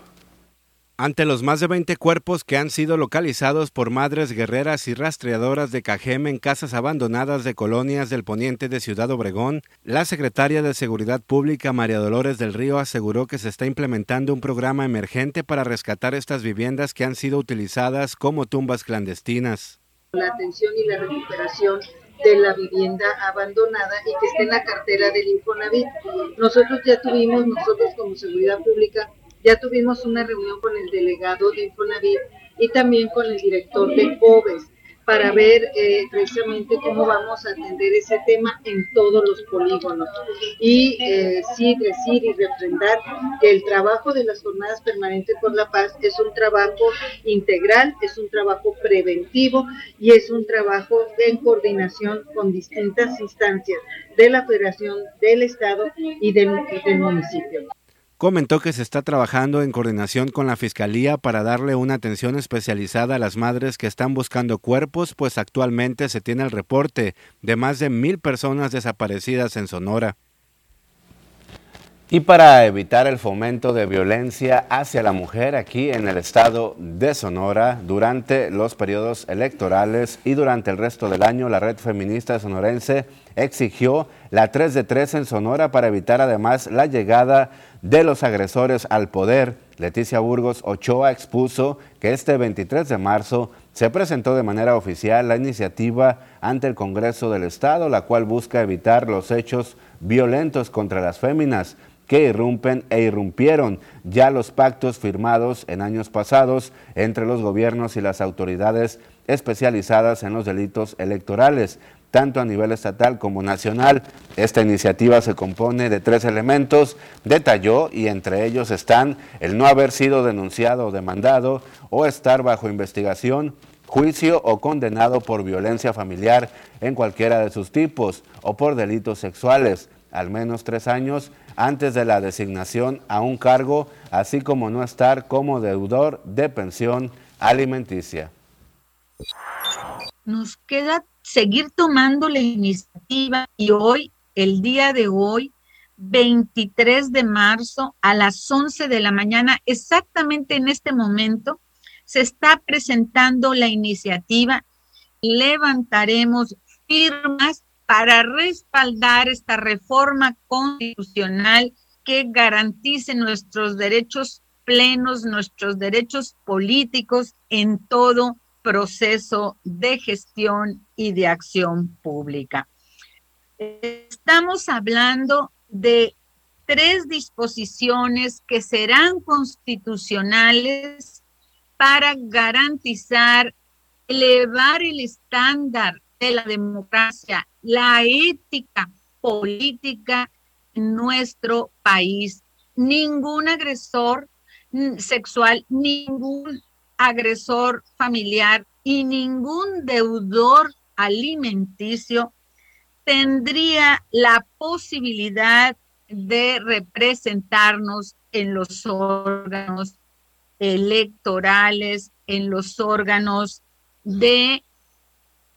Ante los más de 20 cuerpos que han sido localizados por madres guerreras y rastreadoras de Cajem en casas abandonadas de colonias del poniente de Ciudad Obregón, la secretaria de Seguridad Pública María Dolores del Río aseguró que se está implementando un programa emergente para rescatar estas viviendas que han sido utilizadas como tumbas clandestinas. La atención y la recuperación de la vivienda abandonada y que esté en la cartera del Infonavit. Nosotros ya tuvimos, nosotros como Seguridad Pública, ya tuvimos una reunión con el delegado de Infonavit y también con el director de COBES para ver eh, precisamente cómo vamos a atender ese tema en todos los polígonos. Y eh, sí decir y refrendar que el trabajo de las jornadas permanentes por la paz es un trabajo integral, es un trabajo preventivo y es un trabajo en coordinación con distintas instancias de la Federación, del Estado y del municipio. Comentó que se está trabajando en coordinación con la Fiscalía para darle una atención especializada a las madres que están buscando cuerpos, pues actualmente se tiene el reporte de más de mil personas desaparecidas en Sonora. Y para evitar el fomento de violencia hacia la mujer aquí en el estado de Sonora durante los periodos electorales y durante el resto del año, la red feminista sonorense exigió la 3 de 3 en Sonora para evitar además la llegada de los agresores al poder. Leticia Burgos Ochoa expuso que este 23 de marzo se presentó de manera oficial la iniciativa ante el Congreso del Estado, la cual busca evitar los hechos violentos contra las féminas que irrumpen e irrumpieron ya los pactos firmados en años pasados entre los gobiernos y las autoridades especializadas en los delitos electorales tanto a nivel estatal como nacional. Esta iniciativa se compone de tres elementos, detalló, y entre ellos están el no haber sido denunciado o demandado o estar bajo investigación juicio o condenado por violencia familiar en cualquiera de sus tipos o por delitos sexuales, al menos tres años antes de la designación a un cargo, así como no estar como deudor de pensión alimenticia. Nos queda seguir tomando la iniciativa y hoy, el día de hoy, 23 de marzo a las 11 de la mañana, exactamente en este momento, se está presentando la iniciativa. Levantaremos firmas para respaldar esta reforma constitucional que garantice nuestros derechos plenos, nuestros derechos políticos en todo proceso de gestión y de acción pública. Estamos hablando de tres disposiciones que serán constitucionales para garantizar, elevar el estándar de la democracia, la ética política en nuestro país. Ningún agresor sexual, ningún agresor familiar y ningún deudor alimenticio tendría la posibilidad de representarnos en los órganos electorales, en los órganos de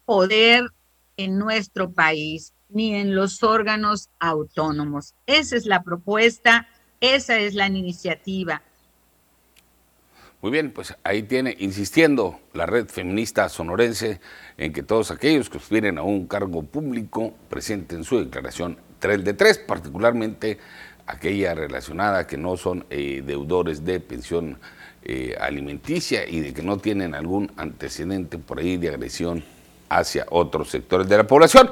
poder en nuestro país, ni en los órganos autónomos. Esa es la propuesta, esa es la iniciativa. Muy bien, pues ahí tiene, insistiendo la red feminista sonorense en que todos aquellos que aspiren a un cargo público presenten su declaración 3 de 3, particularmente aquella relacionada que no son eh, deudores de pensión eh, alimenticia y de que no tienen algún antecedente por ahí de agresión hacia otros sectores de la población.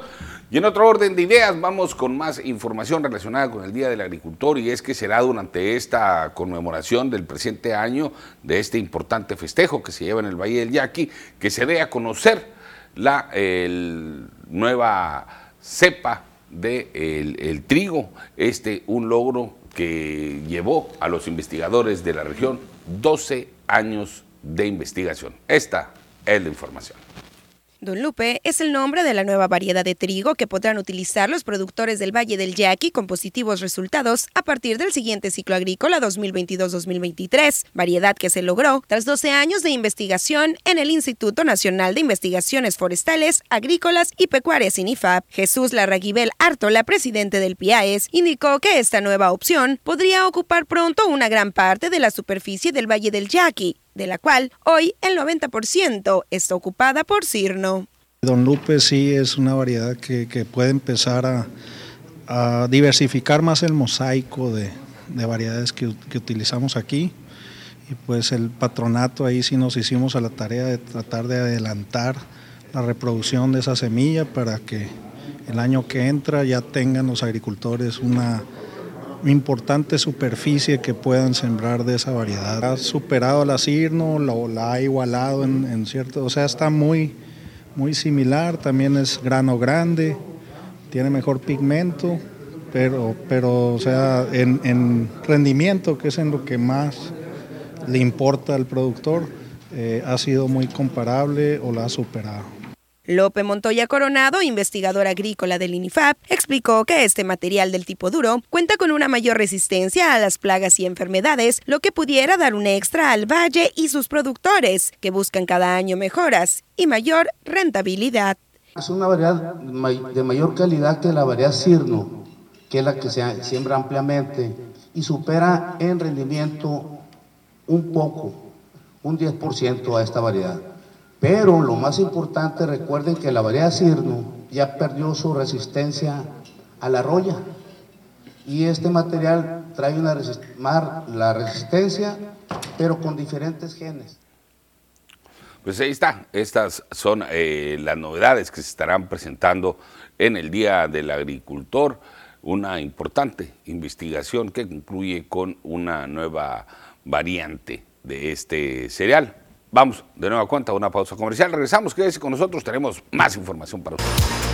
Y en otro orden de ideas, vamos con más información relacionada con el Día del Agricultor y es que será durante esta conmemoración del presente año de este importante festejo que se lleva en el Valle del Yaqui, que se dé a conocer la nueva cepa del de el trigo, este un logro que llevó a los investigadores de la región 12 años de investigación. Esta es la información. Don Lupe es el nombre de la nueva variedad de trigo que podrán utilizar los productores del Valle del Yaqui con positivos resultados a partir del siguiente ciclo agrícola 2022-2023, variedad que se logró tras 12 años de investigación en el Instituto Nacional de Investigaciones Forestales, Agrícolas y Pecuarias INIFAP. Jesús Larraguibel Artola, presidente del PIAES, indicó que esta nueva opción podría ocupar pronto una gran parte de la superficie del Valle del Yaqui, de la cual hoy el 90% está ocupada por cirno. Don Lupe sí es una variedad que, puede empezar a, diversificar más el mosaico de, variedades que, utilizamos aquí. Y pues el patronato ahí sí nos hicimos a la tarea de tratar de adelantar la reproducción de esa semilla para que el año que entra ya tengan los agricultores una importante superficie que puedan sembrar de esa variedad. Ha superado la cirno, la, la ha igualado en, cierto, o sea, está muy, muy similar, también es grano grande, tiene mejor pigmento, pero, pero o sea, en, en rendimiento, que es en lo que más le importa al productor, eh, ha sido muy comparable o la ha superado. Lope Montoya Coronado, investigador agrícola del INIFAP, explicó que este material del tipo duro cuenta con una mayor resistencia a las plagas y enfermedades, lo que pudiera dar un extra al valle y sus productores, que buscan cada año mejoras y mayor rentabilidad. Es una variedad de mayor calidad que la variedad Cirno, que es la que se siembra ampliamente y supera en rendimiento un poco, un 10% a esta variedad. Pero lo más importante, recuerden que la variedad Cirno ya perdió su resistencia a la roya. Y este material trae una la resistencia, pero con diferentes genes. Pues ahí está, estas son eh, las novedades que se estarán presentando en el Día del Agricultor, una importante investigación que concluye con una nueva variante de este cereal. Vamos de nueva cuenta a una pausa comercial. Regresamos, quédese con nosotros, tenemos más información para ustedes.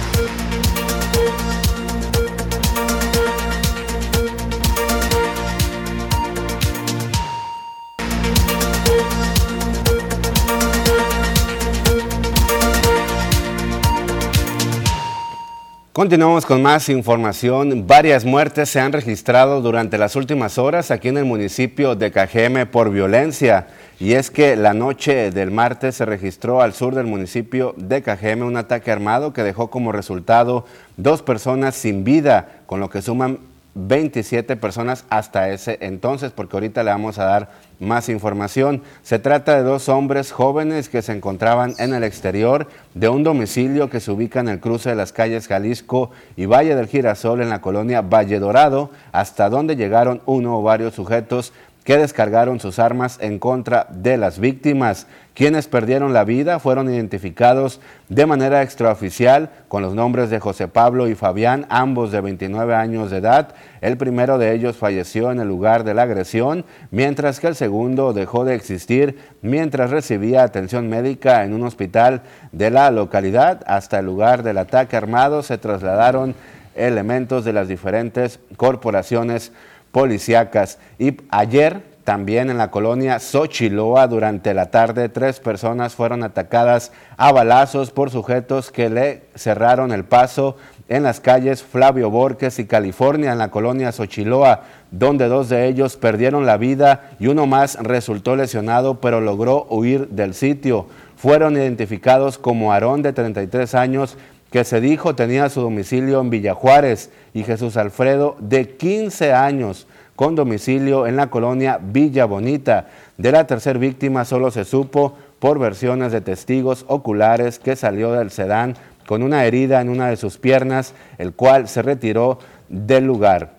Continuamos con más información. Varias muertes se han registrado durante las últimas horas aquí en el municipio de Cajeme por violencia. Y es que la noche del martes se registró al sur del municipio de Cajeme un ataque armado que dejó como resultado dos personas sin vida, con lo que suman 27 personas hasta ese entonces, porque ahorita le vamos a dar más información. Se trata de dos hombres jóvenes que se encontraban en el exterior de un domicilio que se ubica en el cruce de las calles Jalisco y Valle del Girasol en la colonia Valle Dorado, hasta donde llegaron uno o varios sujetos que descargaron sus armas en contra de las víctimas. Quienes perdieron la vida fueron identificados de manera extraoficial con los nombres de José Pablo y Fabián, ambos de 29 años de edad. El primero de ellos falleció en el lugar de la agresión, mientras que el segundo dejó de existir mientras recibía atención médica en un hospital de la localidad. Hasta el lugar del ataque armado se trasladaron elementos de las diferentes corporaciones policíacas. Y ayer también en la colonia Xochiloa durante la tarde tres personas fueron atacadas a balazos por sujetos que le cerraron el paso en las calles Flavio Borges y California en la colonia Xochiloa, donde dos de ellos perdieron la vida y uno más resultó lesionado pero logró huir del sitio. Fueron identificados como Aarón de 33 años que se dijo tenía su domicilio en Villajuárez y Jesús Alfredo de 15 años con domicilio en la colonia Villa Bonita. De la tercera víctima solo se supo por versiones de testigos oculares que salió del sedán con una herida en una de sus piernas, el cual se retiró del lugar.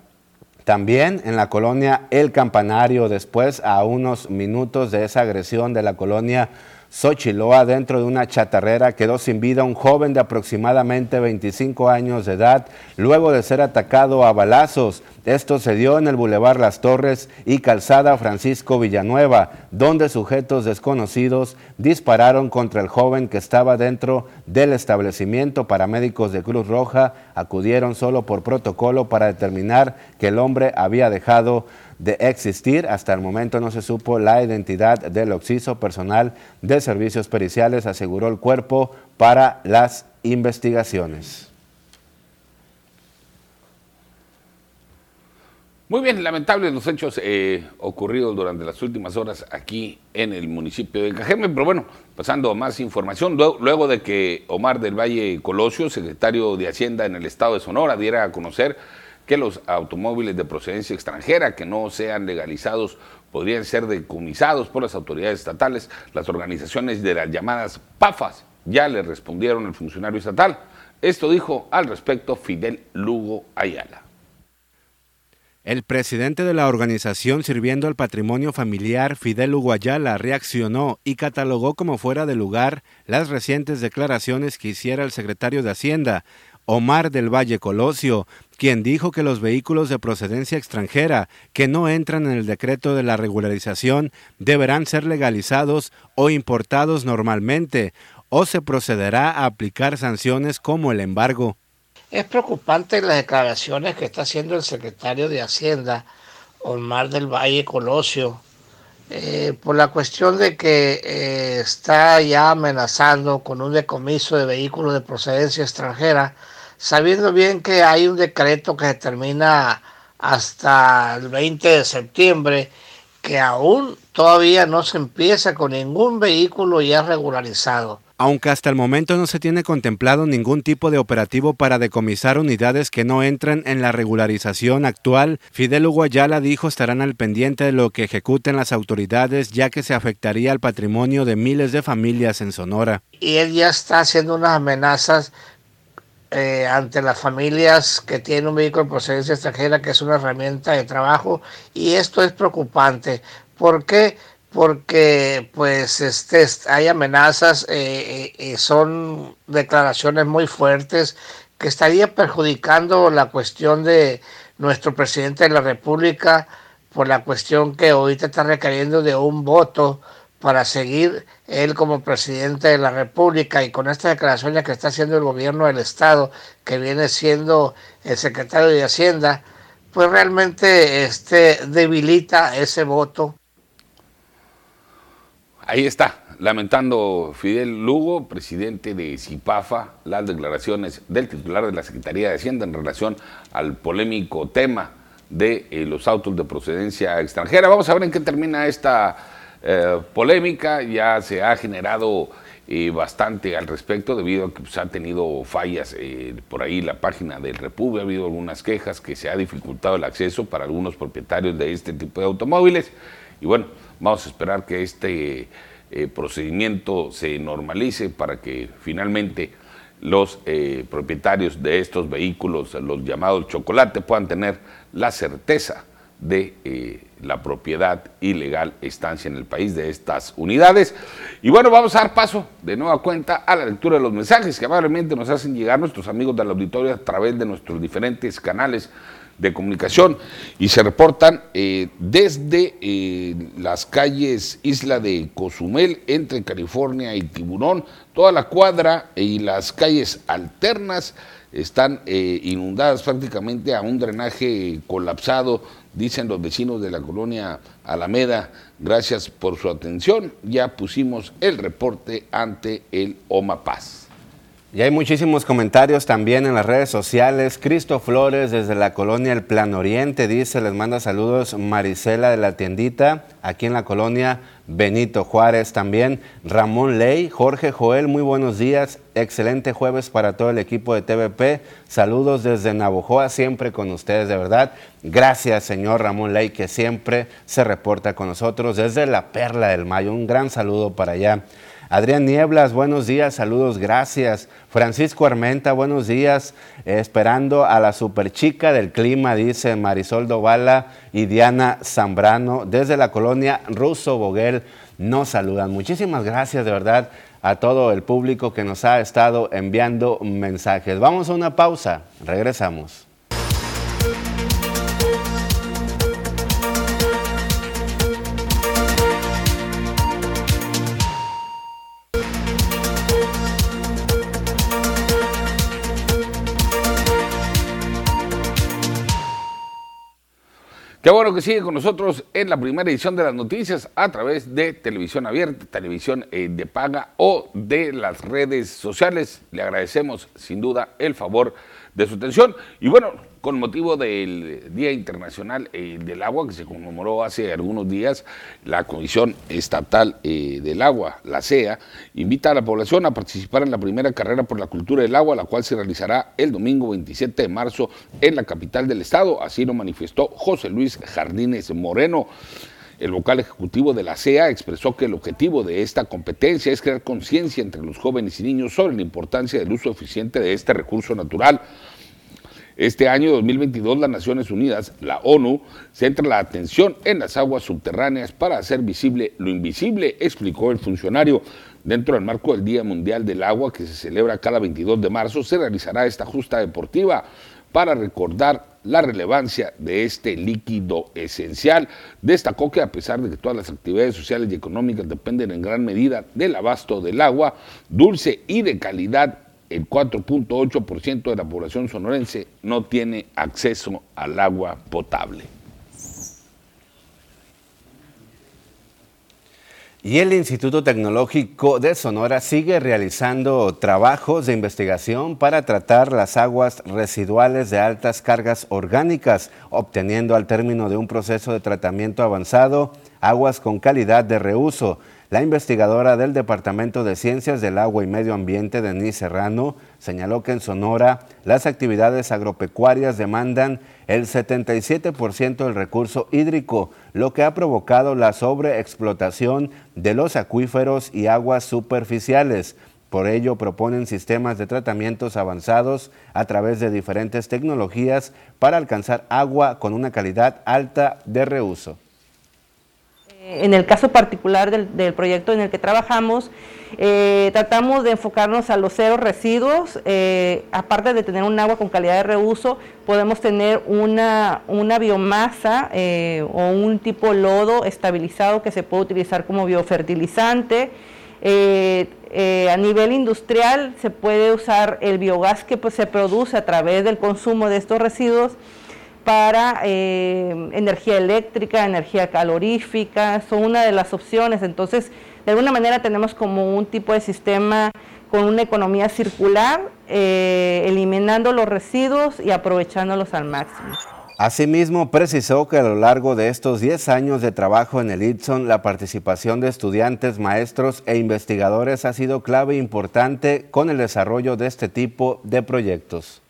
También en la colonia El Campanario, después a unos minutos de esa agresión de la colonia Xochiloa, dentro de una chatarrera, quedó sin vida un joven de aproximadamente 25 años de edad, luego de ser atacado a balazos. Esto se dio en el Boulevard Las Torres y Calzada Francisco Villanueva, donde sujetos desconocidos dispararon contra el joven que estaba dentro del establecimiento. Paramédicos de Cruz Roja acudieron solo por protocolo para determinar que el hombre había dejado de existir. Hasta el momento no se supo la identidad del occiso personal de servicios periciales, aseguró el cuerpo para las investigaciones. Muy bien, lamentables los hechos eh, ocurridos durante las últimas horas aquí en el municipio de Cajeme, pero bueno, pasando a más información, luego, luego, de que Omar del Valle Colosio, secretario de Hacienda en el estado de Sonora, diera a conocer que los automóviles de procedencia extranjera que no sean legalizados podrían ser decomisados por las autoridades estatales. Las organizaciones de las llamadas PAFAS ya le respondieron al funcionario estatal. Esto dijo al respecto Fidel Lugo Ayala. El presidente de la organización sirviendo al patrimonio familiar, Fidel Lugo Ayala, reaccionó y catalogó como fuera de lugar las recientes declaraciones que hiciera el secretario de Hacienda, Omar del Valle Colosio, quien dijo que los vehículos de procedencia extranjera que no entran en el decreto de la regularización deberán ser legalizados o importados normalmente, o se procederá a aplicar sanciones como el embargo. Es preocupante las declaraciones que está haciendo el secretario de Hacienda, Omar del Valle Colosio, eh, por la cuestión de que eh, está ya amenazando con un decomiso de vehículos de procedencia extranjera sabiendo bien que hay un decreto que se termina hasta el 20 de septiembre, que aún todavía no se empieza con ningún vehículo ya regularizado. Aunque hasta el momento no se tiene contemplado ningún tipo de operativo para decomisar unidades que no entran en la regularización actual, Fidel Hugo Ayala dijo estarán al pendiente de lo que ejecuten las autoridades ya que se afectaría al patrimonio de miles de familias en Sonora. Y él ya está haciendo unas amenazas eh, ante las familias que tienen un vehículo de procedencia extranjera, que es una herramienta de trabajo, y esto es preocupante. ¿Por qué? Porque pues este, hay amenazas, eh, eh, son declaraciones muy fuertes que estaría perjudicando la cuestión de nuestro presidente de la República por la cuestión que ahorita está requiriendo de un voto para seguir él como presidente de la República y con esta declaración que está haciendo el gobierno del Estado, que viene siendo el secretario de Hacienda, pues realmente este, debilita ese voto. Ahí está, lamentando Fidel Lugo, presidente de CIPAFA, las declaraciones del titular de la Secretaría de Hacienda en relación al polémico tema de eh, los autos de procedencia extranjera. Vamos a ver en qué termina esta eh, polémica. Ya se ha generado eh, bastante al respecto debido a que se pues, ha tenido fallas por ahí la página del Repube, ha habido algunas quejas que se ha dificultado el acceso para algunos propietarios de este tipo de automóviles. Y bueno, Vamos a esperar que este eh, procedimiento se normalice para que finalmente los eh, propietarios de estos vehículos, los llamados chocolate, puedan tener la certeza de eh, la propiedad ilegal estancia en el país de estas unidades. Y bueno, vamos a dar paso de nueva cuenta a la lectura de los mensajes que amablemente nos hacen llegar nuestros amigos del auditorio a través de nuestros diferentes canales de comunicación y se reportan eh, desde eh, las calles Isla de Cozumel, entre California y Tiburón, toda la cuadra y las calles alternas están inundadas prácticamente a un drenaje colapsado, dicen los vecinos de la colonia Alameda. Gracias por su atención. Ya pusimos el reporte ante el OMA Paz. Y hay muchísimos comentarios también en las redes sociales. Cristo Flores desde la colonia El Plan Oriente dice, les manda saludos Marisela de la tiendita, aquí en la colonia Benito Juárez también. Ramón Ley, Jorge Joel, muy buenos días. Excelente jueves para todo el equipo de TVP. Saludos desde Navojoa, siempre con ustedes, de verdad. Gracias, señor Ramón Ley, que siempre se reporta con nosotros desde la Perla del Mayo. Un gran saludo para allá. Adrián Nieblas, buenos días, saludos, gracias. Francisco Armenta, buenos días. esperando a la superchica del clima, dice Marisol Dovala y Diana Zambrano, desde la colonia Russo Boguel, nos saludan. Muchísimas gracias, de verdad, a todo el público que nos ha estado enviando mensajes. Vamos a una pausa, regresamos. Qué bueno que sigue con nosotros en la primera edición de las noticias a través de televisión abierta, televisión eh, de paga o de las redes sociales. Le agradecemos sin duda el favor de su atención. Y bueno, con motivo del Día Internacional eh, del Agua, que se conmemoró hace algunos días, la Comisión Estatal eh, del Agua, la CEA, invita a la población a participar en la primera carrera por la cultura del agua, la cual se realizará el domingo 27 de marzo en la capital del estado. Así lo manifestó José Luis Jardines Moreno. El vocal ejecutivo de la CEA expresó que el objetivo de esta competencia es crear conciencia entre los jóvenes y niños sobre la importancia del uso eficiente de este recurso natural este año 2022 las Naciones Unidas, la ONU, centra la atención en las aguas subterráneas para hacer visible lo invisible, explicó el funcionario. Dentro del marco del Día Mundial del Agua, que se celebra cada 22 de marzo, se realizará esta justa deportiva para recordar la relevancia de este líquido esencial. Destacó que a pesar de que todas las actividades sociales y económicas dependen en gran medida del abasto del agua dulce y de calidad, el 4.8% de la población sonorense no tiene acceso al agua potable. Y el Instituto Tecnológico de Sonora sigue realizando trabajos de investigación para tratar las aguas residuales de altas cargas orgánicas, obteniendo al término de un proceso de tratamiento avanzado aguas con calidad de reuso. La investigadora del Departamento de Ciencias del Agua y Medio Ambiente, Denise Serrano, señaló que en Sonora las actividades agropecuarias demandan el 77% del recurso hídrico, lo que ha provocado la sobreexplotación de los acuíferos y aguas superficiales. Por ello, proponen sistemas de tratamientos avanzados a través de diferentes tecnologías para alcanzar agua con una calidad alta de reuso. En el caso particular del, proyecto en el que trabajamos, eh, tratamos de enfocarnos a los cero residuos, eh, aparte de tener un agua con calidad de reuso, podemos tener una, biomasa eh, o un tipo lodo estabilizado que se puede utilizar como biofertilizante. a nivel industrial se puede usar el biogás que pues, se produce a través del consumo de estos residuos para eh, energía eléctrica, energía calorífica, son una de las opciones. Entonces, de alguna manera tenemos como un tipo de sistema con una economía circular, eh, eliminando los residuos y aprovechándolos al máximo. Asimismo, precisó que a lo largo de estos 10 años de trabajo en el ITSON, la participación de estudiantes, maestros e investigadores ha sido clave e importante con el desarrollo de este tipo de proyectos.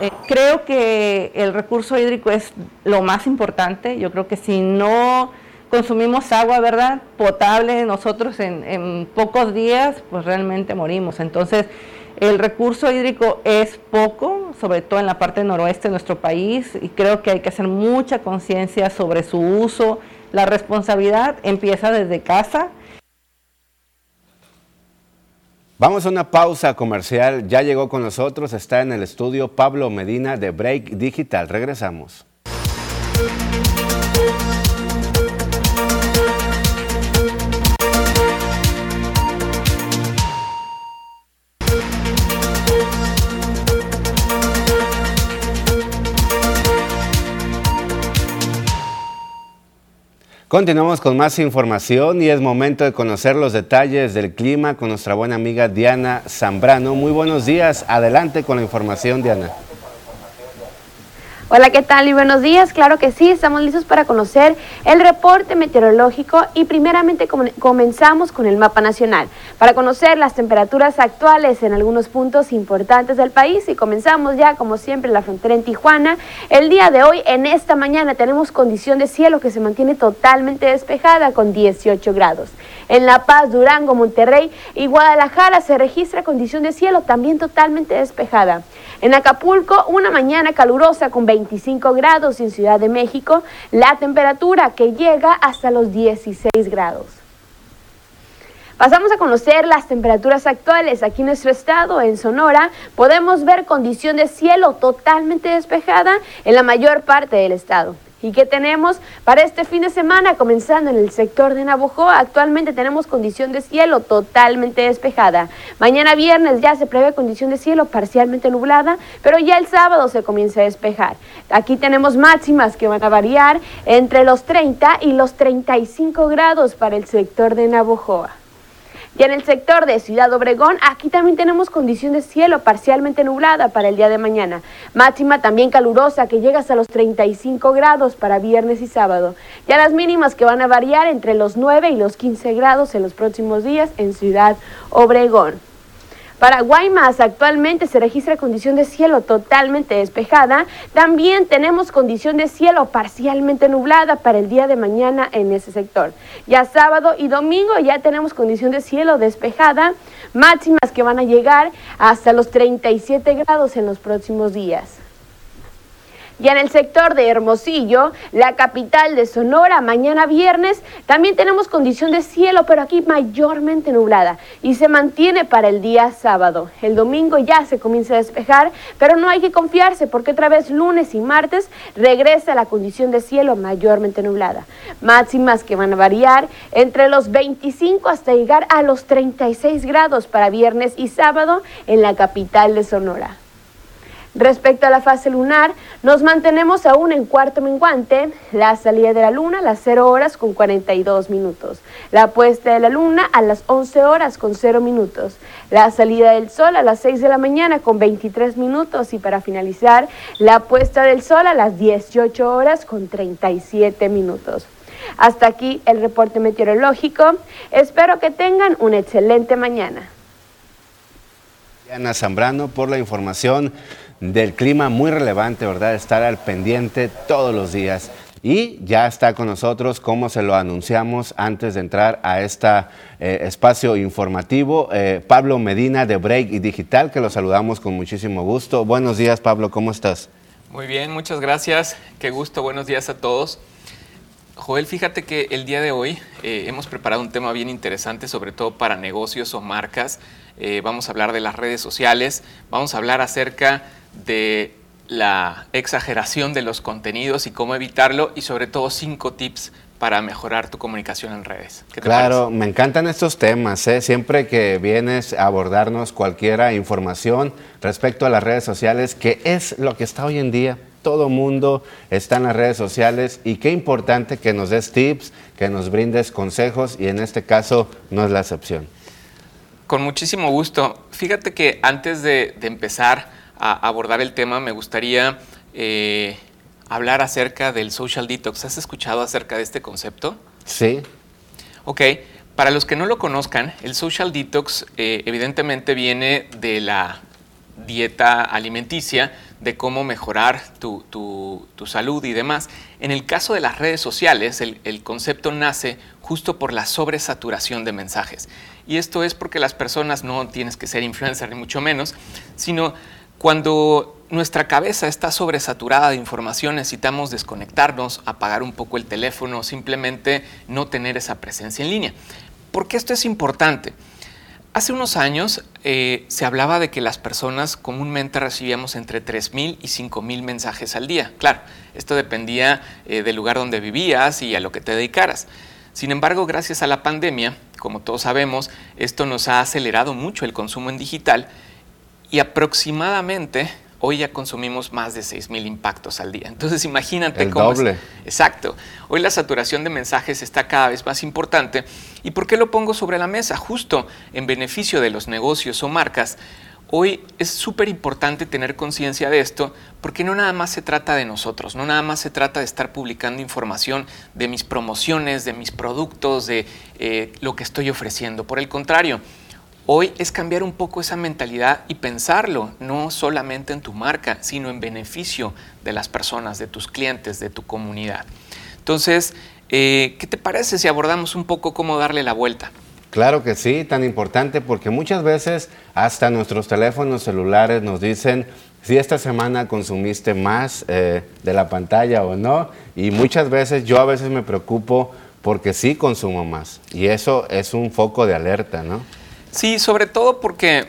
Eh, creo que el recurso hídrico es lo más importante. Yo creo que si no consumimos agua, ¿verdad? Potable nosotros en, en pocos días, pues realmente morimos. Entonces, el recurso hídrico es poco, sobre todo en la parte noroeste de nuestro país, y creo que hay que hacer mucha conciencia sobre su uso. La responsabilidad empieza desde casa. Vamos a una pausa comercial. Ya llegó con nosotros, está en el estudio Pablo Medina de Break Digital. Regresamos. Continuamos con más información y es momento de conocer los detalles del clima con nuestra buena amiga Diana Zambrano. Muy buenos días, adelante con la información Diana. Hola, ¿qué tal y buenos días? Claro que sí, estamos listos para conocer el reporte meteorológico y primeramente comenzamos con el mapa nacional para conocer las temperaturas actuales en algunos puntos importantes del país y comenzamos ya como siempre la frontera en Tijuana. El día de hoy, en esta mañana, tenemos condición de cielo que se mantiene totalmente despejada con 18 grados. En La Paz, Durango, Monterrey y Guadalajara se registra condición de cielo también totalmente despejada. En Acapulco, una mañana calurosa con 25 grados y en Ciudad de México, la temperatura que llega hasta los 16 grados. Pasamos a conocer las temperaturas actuales aquí en nuestro estado, en Sonora. Podemos ver condición de cielo totalmente despejada en la mayor parte del estado. ¿Y qué tenemos para este fin de semana? Comenzando en el sector de Navojoa, actualmente tenemos condición de cielo totalmente despejada. Mañana viernes ya se prevé condición de cielo parcialmente nublada, pero ya el sábado se comienza a despejar. Aquí tenemos máximas que van a variar entre los 30 y los 35 grados para el sector de Navojoa. Y en el sector de Ciudad Obregón, aquí también tenemos condición de cielo parcialmente nublada para el día de mañana. Máxima también calurosa que llega hasta los 35 grados para viernes y sábado. Ya las mínimas que van a variar entre los 9 y los 15 grados en los próximos días en Ciudad Obregón. Para Guaymas actualmente se registra condición de cielo totalmente despejada. También tenemos condición de cielo parcialmente nublada para el día de mañana en ese sector. Ya sábado y domingo ya tenemos condición de cielo despejada, máximas que van a llegar hasta los 37 grados en los próximos días. Y en el sector de Hermosillo, la capital de Sonora, mañana viernes, también tenemos condición de cielo, pero aquí mayormente nublada y se mantiene para el día sábado. El domingo ya se comienza a despejar, pero no hay que confiarse porque otra vez lunes y martes regresa la condición de cielo mayormente nublada. Máximas que van a variar entre los 25 hasta llegar a los 36 grados para viernes y sábado en la capital de Sonora. Respecto a la fase lunar, nos mantenemos aún en cuarto menguante, la salida de la luna a las 0 horas con 42 minutos, la puesta de la luna a las 11 horas con 0 minutos, la salida del sol a las 6 de la mañana con 23 minutos y para finalizar, la puesta del sol a las 18 horas con 37 minutos. Hasta aquí el reporte meteorológico. Espero que tengan una excelente mañana. Ana Zambrano por la información del clima muy relevante, ¿verdad? Estar al pendiente todos los días. Y ya está con nosotros, como se lo anunciamos antes de entrar a este espacio informativo, eh, Pablo Medina de Break y Digital, que lo saludamos con muchísimo gusto. Buenos días, Pablo, ¿cómo estás? Muy bien, muchas gracias. Qué gusto, buenos días a todos. Joel, fíjate que el día de hoy eh, hemos preparado un tema bien interesante, sobre todo para negocios o marcas. Vamos a hablar de las redes sociales, vamos a hablar acerca de la exageración de los contenidos y cómo evitarlo y sobre todo cinco tips para mejorar tu comunicación en redes. claro, me encantan estos temas. ¿eh? Siempre que vienes a abordarnos cualquier información respecto a las redes sociales, que es lo que está hoy en día, todo mundo está en las redes sociales y qué importante que nos des tips, que nos brindes consejos y en este caso no es la excepción. Con muchísimo gusto. Fíjate que antes de, de empezar a abordar el tema me gustaría eh, hablar acerca del social detox. ¿Has escuchado acerca de este concepto? Sí. Ok, para los que no lo conozcan, el social detox eh, evidentemente viene de la dieta alimenticia, de cómo mejorar tu, tu, tu, salud y demás. En el caso de las redes sociales, el, el, concepto nace justo por la sobresaturación de mensajes. Y esto es porque las personas no tienes que ser influencer ni mucho menos, sino cuando nuestra cabeza está sobresaturada de información, necesitamos desconectarnos, apagar un poco el teléfono, simplemente no tener esa presencia en línea. ¿Por qué esto es importante? Hace unos años eh, se hablaba de que las personas comúnmente recibíamos entre 3.000 y 5.000 mensajes al día. Claro, esto dependía eh, del lugar donde vivías y a lo que te dedicaras. Sin embargo, gracias a la pandemia, como todos sabemos, esto nos ha acelerado mucho el consumo en digital y aproximadamente hoy ya consumimos más de 6.000 impactos al día. Entonces imagínate El cómo... doble. Es, exacto. Hoy la saturación de mensajes está cada vez más importante. ¿Y por qué lo pongo sobre la mesa? Justo en beneficio de los negocios o marcas. Hoy es súper importante tener conciencia de esto porque no nada más se trata de nosotros, no nada más se trata de estar publicando información de mis promociones, de mis productos, de eh, lo que estoy ofreciendo. Por el contrario, Hoy es cambiar un poco esa mentalidad y pensarlo, no solamente en tu marca, sino en beneficio de las personas, de tus clientes, de tu comunidad. Entonces, eh, ¿qué te parece si abordamos un poco cómo darle la vuelta? Claro que sí, tan importante porque muchas veces hasta nuestros teléfonos celulares nos dicen si esta semana consumiste más eh, de la pantalla o no. Y muchas veces yo a veces me preocupo porque sí consumo más. Y eso es un foco de alerta, ¿no? Sí, sobre todo porque,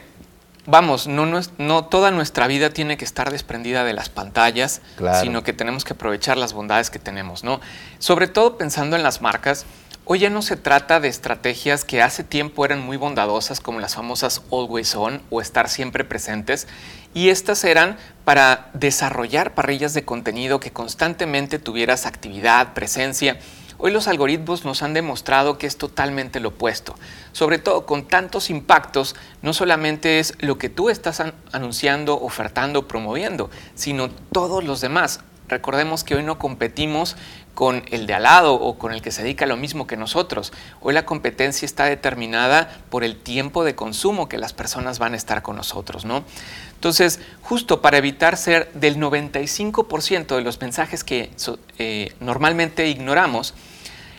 vamos, no, no, no, toda nuestra vida tiene que estar desprendida de las pantallas, Claro. sino que tenemos que aprovechar las bondades que tenemos, ¿no? Sobre todo pensando en las marcas, hoy ya no se trata de estrategias que hace tiempo eran muy bondadosas, como las famosas always on o estar siempre presentes, y estas eran para desarrollar parrillas de contenido que constantemente tuvieras actividad, presencia. Hoy los algoritmos nos han demostrado que es totalmente lo opuesto. Sobre todo con tantos impactos, no solamente es lo que tú estás an- anunciando, ofertando, promoviendo, sino todos los demás. Recordemos que hoy no competimos con el de al lado o con el que se dedica a lo mismo que nosotros. Hoy la competencia está determinada por el tiempo de consumo que las personas van a estar con nosotros, ¿no? Entonces, justo para evitar ser del 95% de los mensajes que eh, normalmente ignoramos,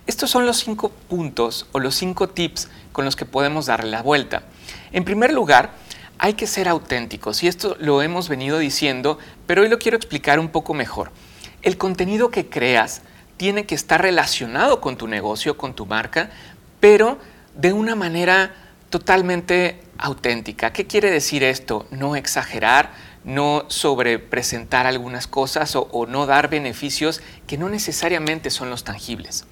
estos son los cinco puntos o los cinco tips con los que podemos darle la vuelta. En primer lugar, hay que ser auténticos y esto lo hemos venido diciendo, pero hoy lo quiero explicar un poco mejor. El contenido que creas tiene que estar relacionado con tu negocio, con tu marca, pero de una manera totalmente auténtica. ¿Qué quiere decir esto? No exagerar, no sobrepresentar algunas cosas o, no dar beneficios que no necesariamente son los tangibles.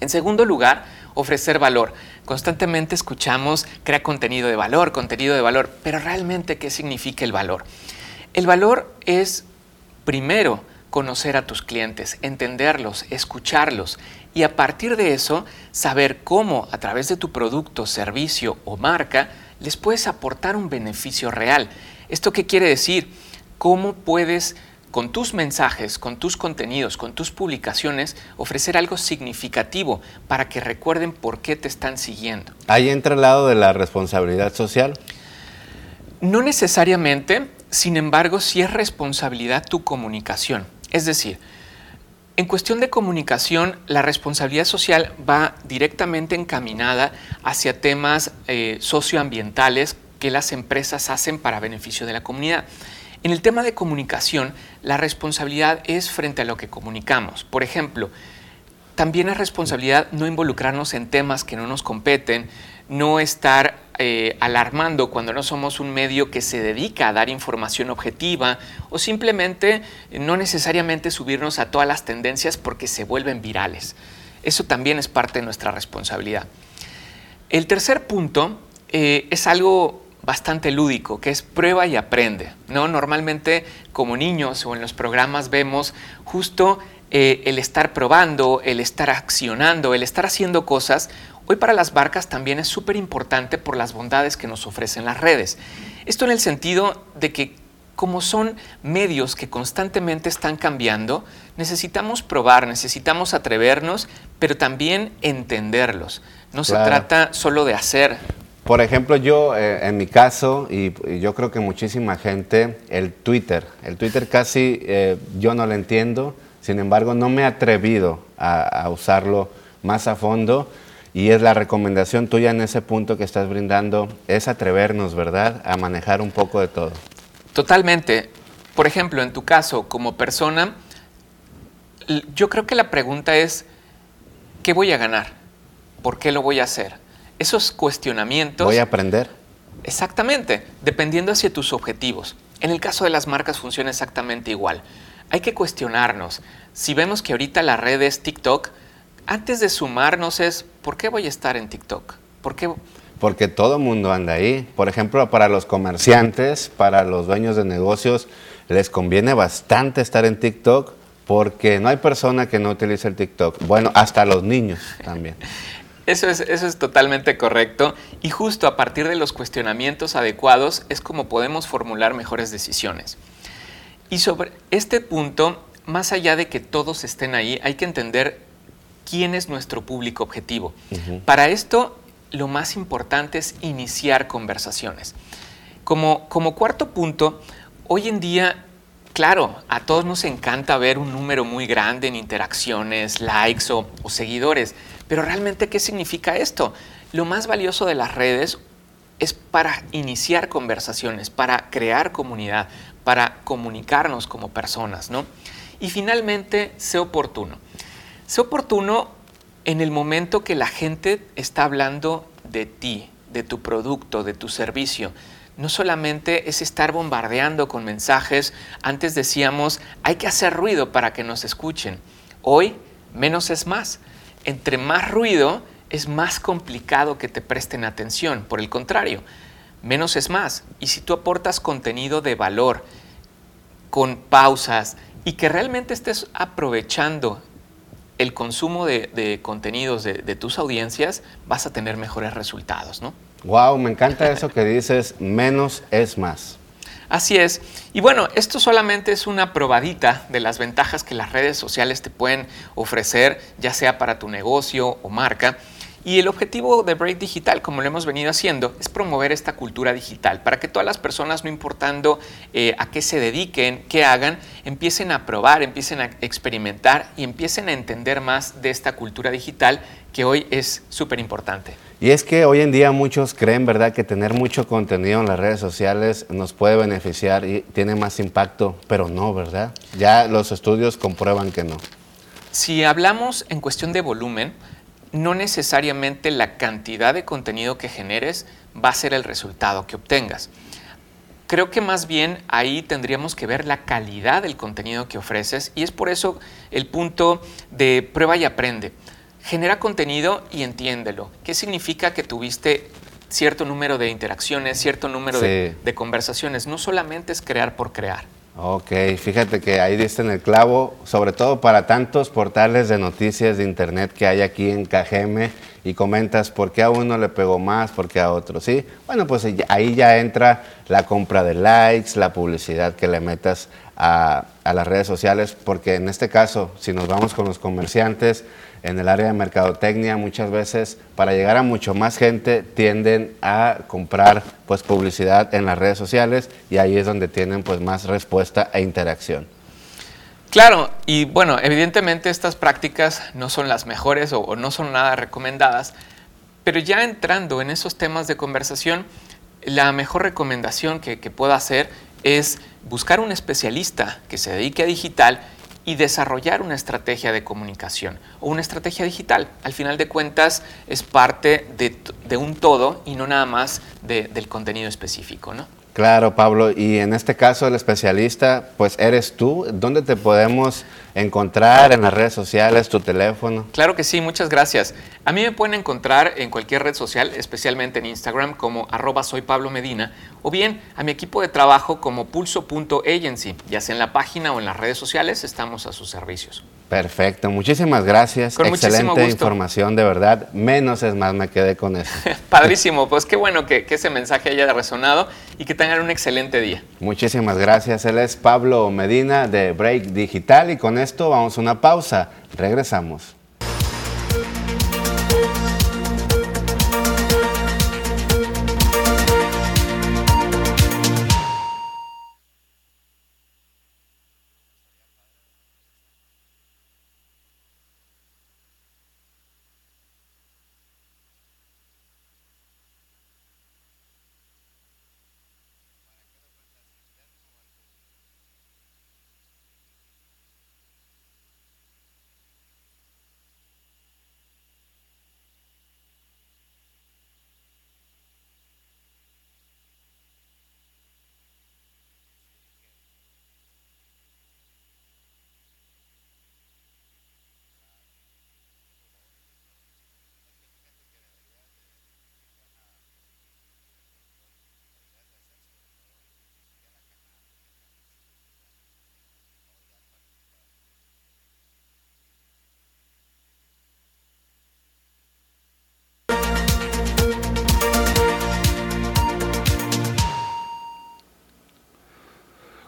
En segundo lugar, ofrecer valor. Constantemente escuchamos crea contenido de valor, contenido de valor, pero realmente ¿qué significa el valor? El valor es, primero, conocer a tus clientes, entenderlos, escucharlos y a partir de eso saber cómo a través de tu producto, servicio o marca les puedes aportar un beneficio real. ¿Esto qué quiere decir? ¿Cómo puedes con tus mensajes, con tus contenidos, con tus publicaciones, ofrecer algo significativo para que recuerden por qué te están siguiendo. Ahí entra el lado de la responsabilidad social. No necesariamente, sin embargo, sí es responsabilidad tu comunicación. Es decir, en cuestión de comunicación, la responsabilidad social va directamente encaminada hacia temas eh, socioambientales que las empresas hacen para beneficio de la comunidad. En el tema de comunicación, la responsabilidad es frente a lo que comunicamos. Por ejemplo, también es responsabilidad no involucrarnos en temas que no nos competen, no estar eh, alarmando cuando no somos un medio que se dedica a dar información objetiva o simplemente no necesariamente subirnos a todas las tendencias porque se vuelven virales. Eso también es parte de nuestra responsabilidad. El tercer punto eh, es algo bastante lúdico, que es prueba y aprende. ¿no? Normalmente como niños o en los programas vemos justo eh, el estar probando, el estar accionando, el estar haciendo cosas. Hoy para las barcas también es súper importante por las bondades que nos ofrecen las redes. Esto en el sentido de que como son medios que constantemente están cambiando, necesitamos probar, necesitamos atrevernos, pero también entenderlos. No se trata solo de hacer, por ejemplo, yo, eh, en mi caso, y, yo creo que muchísima gente, el Twitter. El Twitter casi eh, yo no lo entiendo, sin embargo, no me he atrevido a, usarlo más a fondo. Y es la recomendación tuya en ese punto que estás brindando, es atrevernos, ¿verdad?, a manejar un poco de todo. Totalmente. Por ejemplo, en tu caso, como persona, yo creo que la pregunta es, ¿qué voy a ganar? ¿Por qué lo voy a hacer? esos cuestionamientos... Voy a aprender. Exactamente, dependiendo hacia tus objetivos. En el caso de las marcas funciona exactamente igual. Hay que cuestionarnos. Si vemos que ahorita la red es TikTok, antes de sumarnos es, ¿por qué voy a estar en TikTok? ¿Por qué? Porque todo mundo anda ahí. Por ejemplo, para los comerciantes, para los dueños de negocios, les conviene bastante estar en TikTok porque no hay persona que no utilice el TikTok. Bueno, hasta los niños también. <laughs> Eso es, eso es totalmente correcto y justo a partir de los cuestionamientos adecuados es como podemos formular mejores decisiones. Y sobre este punto, más allá de que todos estén ahí, hay que entender quién es nuestro público objetivo. Para esto, lo más importante es iniciar conversaciones. Como, como cuarto punto, hoy en día Claro, a todos nos encanta ver un número muy grande en interacciones, likes o, o, seguidores, pero realmente, ¿qué significa esto? Lo más valioso de las redes es para iniciar conversaciones, para crear comunidad, para comunicarnos como personas, ¿no? Y finalmente, sé oportuno. Sé oportuno en el momento que la gente está hablando de ti, de tu producto, de tu servicio. No solamente es estar bombardeando con mensajes, antes decíamos, hay que hacer ruido para que nos escuchen. Hoy, menos es más entre más ruido es más complicado que te presten atención. Por el contrario, menos es más. Y si tú aportas contenido de valor con pausas y que realmente estés aprovechando el consumo de, contenidos de, de, tus audiencias, vas a tener mejores resultados, ¿no? Wow, me encanta eso que dices, menos es más. Así es. Y bueno, esto solamente es una probadita de las ventajas que las redes sociales te pueden ofrecer, ya sea para tu negocio o marca. Y el objetivo de Break Digital, como lo hemos venido haciendo, es promover esta cultura digital para que todas las personas, no importando eh, a qué se dediquen, qué hagan, empiecen a probar, empiecen a experimentar y empiecen a entender más de esta cultura digital que hoy es súper importante. Y es que hoy en día muchos creen, ¿verdad?, que tener mucho contenido en las redes sociales nos puede beneficiar y tiene más impacto, pero no, ¿verdad? Ya los estudios comprueban que no. Si hablamos en cuestión de volumen, no necesariamente la cantidad de contenido que generes va a ser el resultado que obtengas. Creo que más bien ahí tendríamos que ver la calidad del contenido que ofreces y es por eso el punto de prueba y aprende. Genera contenido y entiéndelo. ¿Qué significa que tuviste cierto número de interacciones, cierto número de, de conversaciones? No solamente es crear por crear. Ok, fíjate que ahí diste en el clavo, sobre todo para tantos portales de noticias de internet que hay aquí en KGM y comentas por qué a uno le pegó más, por qué a otro, ¿sí? Bueno, pues ahí ya entra la compra de likes, la publicidad que le metas a las redes sociales, porque en este caso, si nos vamos con los comerciantes, en el área de mercadotecnia muchas veces para llegar a mucho más gente tienden a comprar pues publicidad en las redes sociales y ahí es donde tienen pues más respuesta e interacción. Claro, y bueno, evidentemente estas prácticas no son las mejores o, no son nada recomendadas, pero ya entrando en esos temas de conversación, la mejor recomendación que, que puedo hacer es buscar un especialista que se dedique a digital y desarrollar una estrategia de comunicación o una estrategia digital. Al final de cuentas es parte de, un todo y no nada más del contenido específico. ¿no? Claro, Pablo, y en este caso el especialista, pues eres tú. ¿Dónde te podemos encontrar en las redes sociales, tu teléfono? Claro que sí, muchas gracias. A mí me pueden encontrar en cualquier red social, especialmente en Instagram como arroba soy Pablo Medina, o bien a mi equipo de trabajo como pulso.agency, ya sea en la página o en las redes sociales, estamos a sus servicios. Perfecto, muchísimas gracias. Con Excelente información, de verdad. Menos es más, me quedé con eso. <laughs> Padrísimo, pues qué bueno que, que ese mensaje haya resonado y que tengan un excelente día. Muchísimas gracias. Él es Pablo Medina de Break Digital y con esto vamos a una pausa. Regresamos.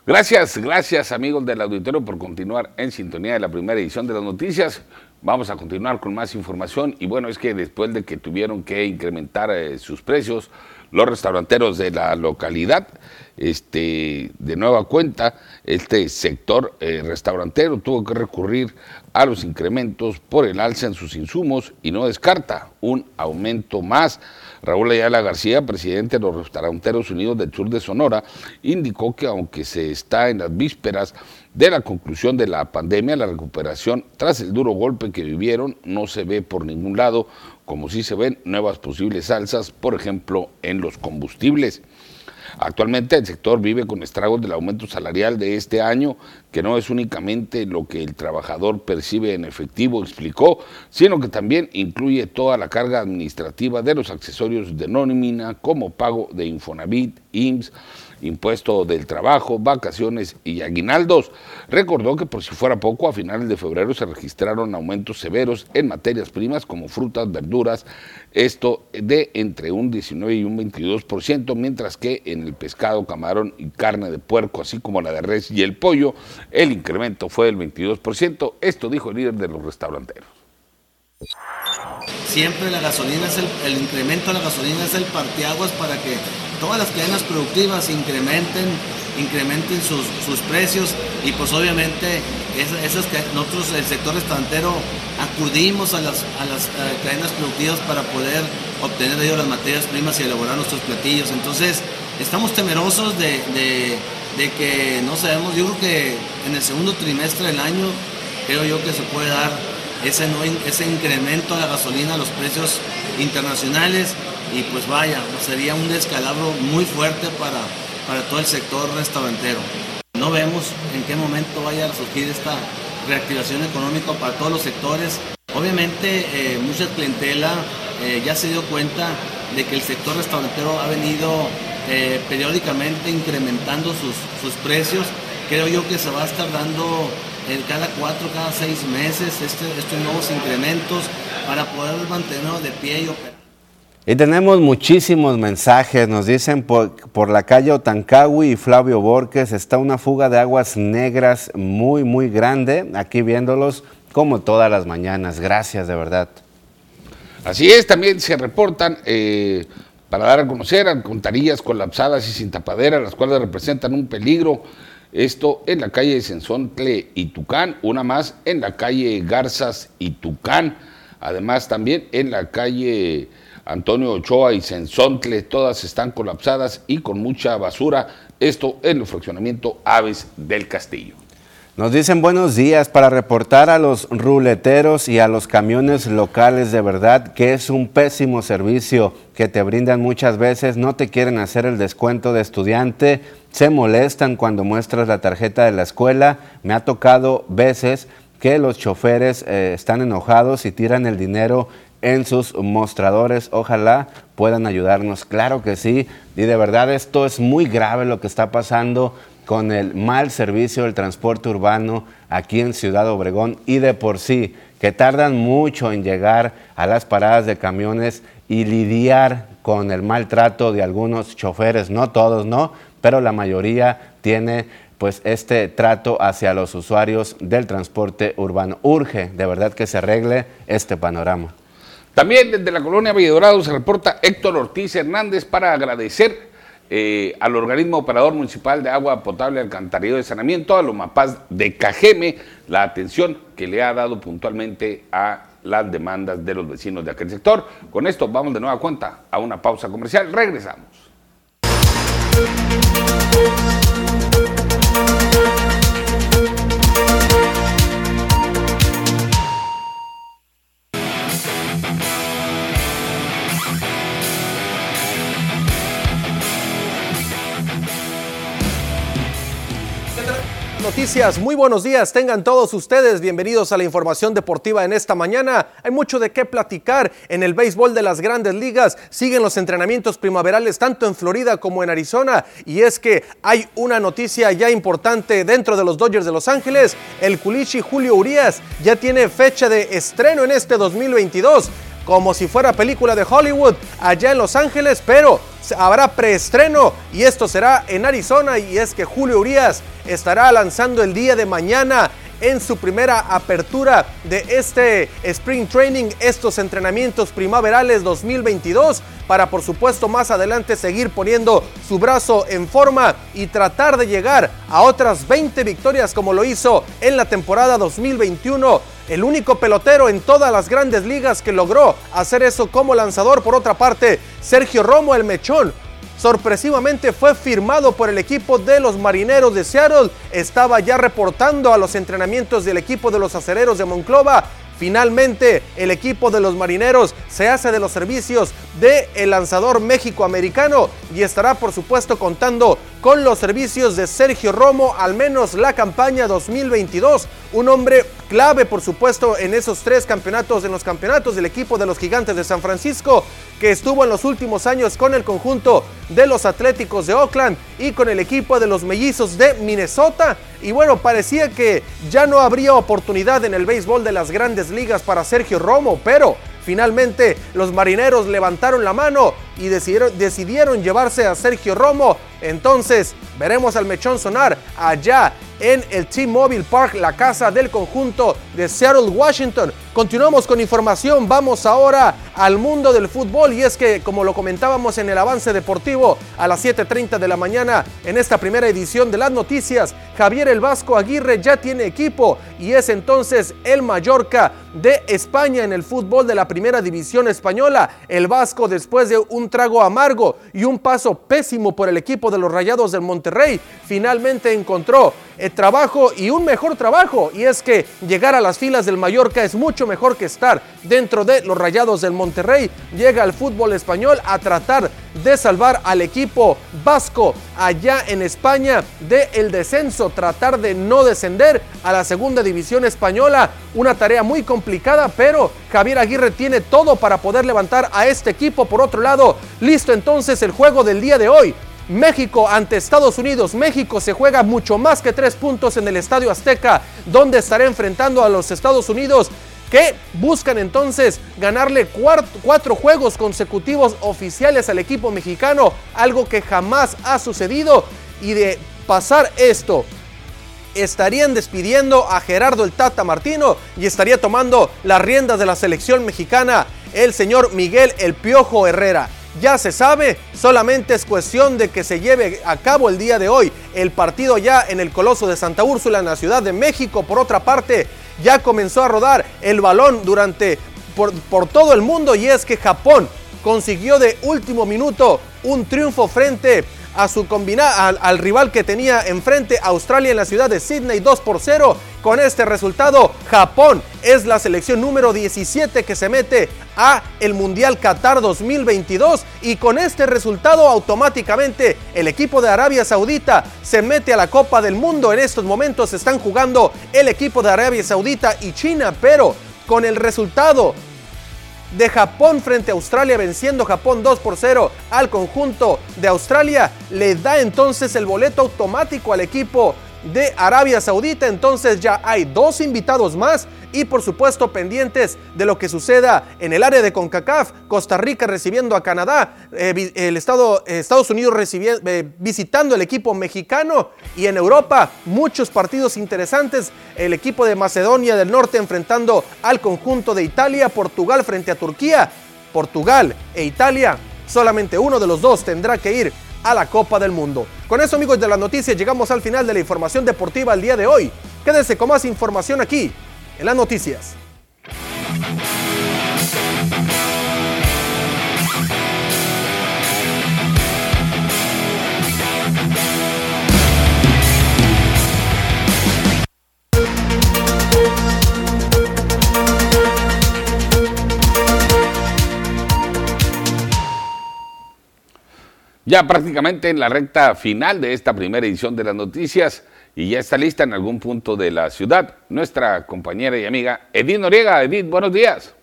Gracias, gracias amigos del auditorio por continuar en sintonía de la primera edición de las noticias. Vamos a continuar con más información y bueno, es que después de que tuvieron que incrementar eh, sus precios, los restauranteros de la localidad, este, de nueva cuenta, este sector eh, restaurantero tuvo que recurrir a los incrementos por el alza en sus insumos y no descarta un aumento más. Raúl Ayala García, presidente de los Restauranteros Unidos del Sur de Sonora, indicó que aunque se está en las vísperas de la conclusión de la pandemia, la recuperación tras el duro golpe que vivieron no se ve por ningún lado, como si se ven nuevas posibles alzas, por ejemplo, en los combustibles. Actualmente el sector vive con estragos del aumento salarial de este año, que no es únicamente lo que el trabajador percibe en efectivo, explicó, sino que también incluye toda la carga administrativa de los accesorios de nómina, como pago de Infonavit, IMSS, impuesto del trabajo, vacaciones y aguinaldos. Recordó que por si fuera poco, a finales de febrero se registraron aumentos severos en materias primas como frutas, verduras, esto de entre un 19 y un 22%, mientras que en el pescado, camarón y carne de puerco, así como la de res y el pollo, el incremento fue del 22%. Esto dijo el líder de los restauranteros. Siempre la gasolina es el, incremento de la gasolina es el parteaguas para que todas las cadenas productivas incrementen, incrementen sus, precios y pues obviamente esas, que nosotros el sector restaurantero acudimos a las, a las eh, cadenas productivas para poder obtener de ellos las materias primas y elaborar nuestros platillos. Entonces estamos temerosos de, de que no sabemos, yo creo que en el segundo trimestre del año creo yo que se puede dar ese, ese incremento a la gasolina, a los precios internacionales y pues vaya, sería un descalabro muy fuerte para, para todo el sector restaurantero. No vemos en qué momento vaya a surgir esta reactivación económica para todos los sectores. Obviamente eh, mucha clientela eh, ya se dio cuenta de que el sector restaurantero ha venido eh, periódicamente incrementando sus, sus precios. Creo yo que se va a estar dando cada cuatro, cada seis meses este, estos nuevos incrementos para poder mantenernos de pie y operar. Y tenemos muchísimos mensajes, nos dicen por, por, la calle Otancawi y Flavio Borges está una fuga de aguas negras muy, muy grande, aquí viéndolos como todas las mañanas. Gracias, de verdad. Así es, también se reportan eh, para dar a conocer alcantarillas colapsadas y sin tapadera, las cuales representan un peligro esto en la calle Sensontle y Tucán, una más en la calle Garzas y Tucán, además también en la calle Antonio Ochoa y Sensontle, todas están colapsadas y con mucha basura, esto en el fraccionamiento Aves del Castillo. Nos dicen buenos días para reportar a los ruleteros y a los camiones locales. De verdad que es un pésimo servicio que te brindan muchas veces, no te quieren hacer el descuento de estudiante, se molestan cuando muestras la tarjeta de la escuela, me ha tocado veces que los choferes eh, están enojados y tiran el dinero en sus mostradores. Ojalá puedan ayudarnos. Claro que sí. Y de verdad esto es muy grave lo que está pasando con el mal servicio del transporte urbano aquí en Ciudad Obregón y de por sí que tardan mucho en llegar a las paradas de camiones y lidiar con el maltrato de algunos choferes, no todos, ¿no? Pero la mayoría tiene pues este trato hacia los usuarios del transporte urbano. Urge de verdad que se arregle este panorama. También desde la colonia Dorado se reporta Héctor Ortiz Hernández para agradecer eh, al organismo operador municipal de agua potable, alcantarillado de saneamiento, a los mapas de Cajeme, la atención que le ha dado puntualmente a las demandas de los vecinos de aquel sector. Con esto vamos de nueva cuenta a una pausa comercial. Regresamos. Noticias, muy buenos días, tengan todos ustedes bienvenidos a la información deportiva en esta mañana. Hay mucho de qué platicar en el béisbol de las grandes ligas. Siguen los entrenamientos primaverales tanto en Florida como en Arizona. Y es que hay una noticia ya importante dentro de los Dodgers de Los Ángeles. El culichi Julio Urias ya tiene fecha de estreno en este 2022 como si fuera película de Hollywood allá en Los Ángeles, pero habrá preestreno y esto será en Arizona y es que Julio Urias estará lanzando el día de mañana en su primera apertura de este Spring Training, estos entrenamientos primaverales 2022, para por supuesto más adelante seguir poniendo su brazo en forma y tratar de llegar a otras 20 victorias como lo hizo en la temporada 2021. El único pelotero en todas las grandes ligas que logró hacer eso como lanzador. Por otra parte, Sergio Romo, el mechón, sorpresivamente fue firmado por el equipo de los Marineros de Seattle. Estaba ya reportando a los entrenamientos del equipo de los Acereros de Monclova. Finalmente, el equipo de los marineros se hace de los servicios del el lanzador México-americano y estará, por supuesto, contando con los servicios de Sergio Romo, al menos la campaña 2022. Un hombre clave, por supuesto, en esos tres campeonatos, en los campeonatos del equipo de los Gigantes de San Francisco, que estuvo en los últimos años con el conjunto de los Atléticos de Oakland y con el equipo de los Mellizos de Minnesota. Y bueno, parecía que ya no habría oportunidad en el béisbol de las grandes ligas para Sergio Romo, pero finalmente los marineros levantaron la mano y decidieron, decidieron llevarse a Sergio Romo. Entonces veremos al mechón sonar allá en el T-Mobile Park, la casa del conjunto de Seattle, Washington. Continuamos con información, vamos ahora al mundo del fútbol y es que como lo comentábamos en el avance deportivo a las 7.30 de la mañana en esta primera edición de las noticias, Javier el Vasco Aguirre ya tiene equipo y es entonces el Mallorca de España en el fútbol de la primera división española. El Vasco después de un trago amargo y un paso pésimo por el equipo de los Rayados del Monterrey, finalmente encontró el trabajo y un mejor trabajo. Y es que llegar a las filas del Mallorca es mucho mejor que estar dentro de los Rayados del Monterrey. Llega al fútbol español a tratar de salvar al equipo vasco allá en España de el descenso, tratar de no descender a la segunda división española. Una tarea muy complicada, pero Javier Aguirre tiene todo para poder levantar a este equipo. Por otro lado, listo entonces el juego del día de hoy. México ante Estados Unidos. México se juega mucho más que tres puntos en el Estadio Azteca, donde estará enfrentando a los Estados Unidos que buscan entonces ganarle cuatro, juegos consecutivos oficiales al equipo mexicano, algo que jamás ha sucedido. Y de pasar esto, estarían despidiendo a Gerardo el Tata Martino y estaría tomando las riendas de la selección mexicana el señor Miguel El Piojo Herrera. Ya se sabe, solamente es cuestión de que se lleve a cabo el día de hoy el partido ya en el Coloso de Santa Úrsula en la Ciudad de México. Por otra parte, ya comenzó a rodar el balón durante por, todo el mundo. Y es que Japón consiguió de último minuto un triunfo frente a su combina al, al rival que tenía enfrente Australia en la ciudad de Sydney 2 por 0. Con este resultado, Japón es la selección número 17 que se mete a el Mundial Qatar 2022 y con este resultado automáticamente el equipo de Arabia Saudita se mete a la Copa del Mundo. En estos momentos están jugando el equipo de Arabia Saudita y China, pero con el resultado de Japón frente a Australia, venciendo Japón 2 por 0 al conjunto de Australia, le da entonces el boleto automático al equipo de Arabia Saudita. Entonces ya hay dos invitados más y por supuesto pendientes de lo que suceda en el área de CONCACAF, Costa Rica recibiendo a Canadá, eh, el estado, Estados Unidos eh, visitando el equipo mexicano y en Europa muchos partidos interesantes, el equipo de Macedonia del Norte enfrentando al conjunto de Italia, Portugal frente a Turquía, Portugal e Italia, solamente uno de los dos tendrá que ir a la Copa del Mundo. Con eso amigos de las noticias llegamos al final de la información deportiva el día de hoy. Quédense con más información aquí en las noticias. Ya prácticamente en la recta final de esta primera edición de las noticias y ya está lista en algún punto de la ciudad nuestra compañera y amiga Edith Noriega. Edith, buenos días.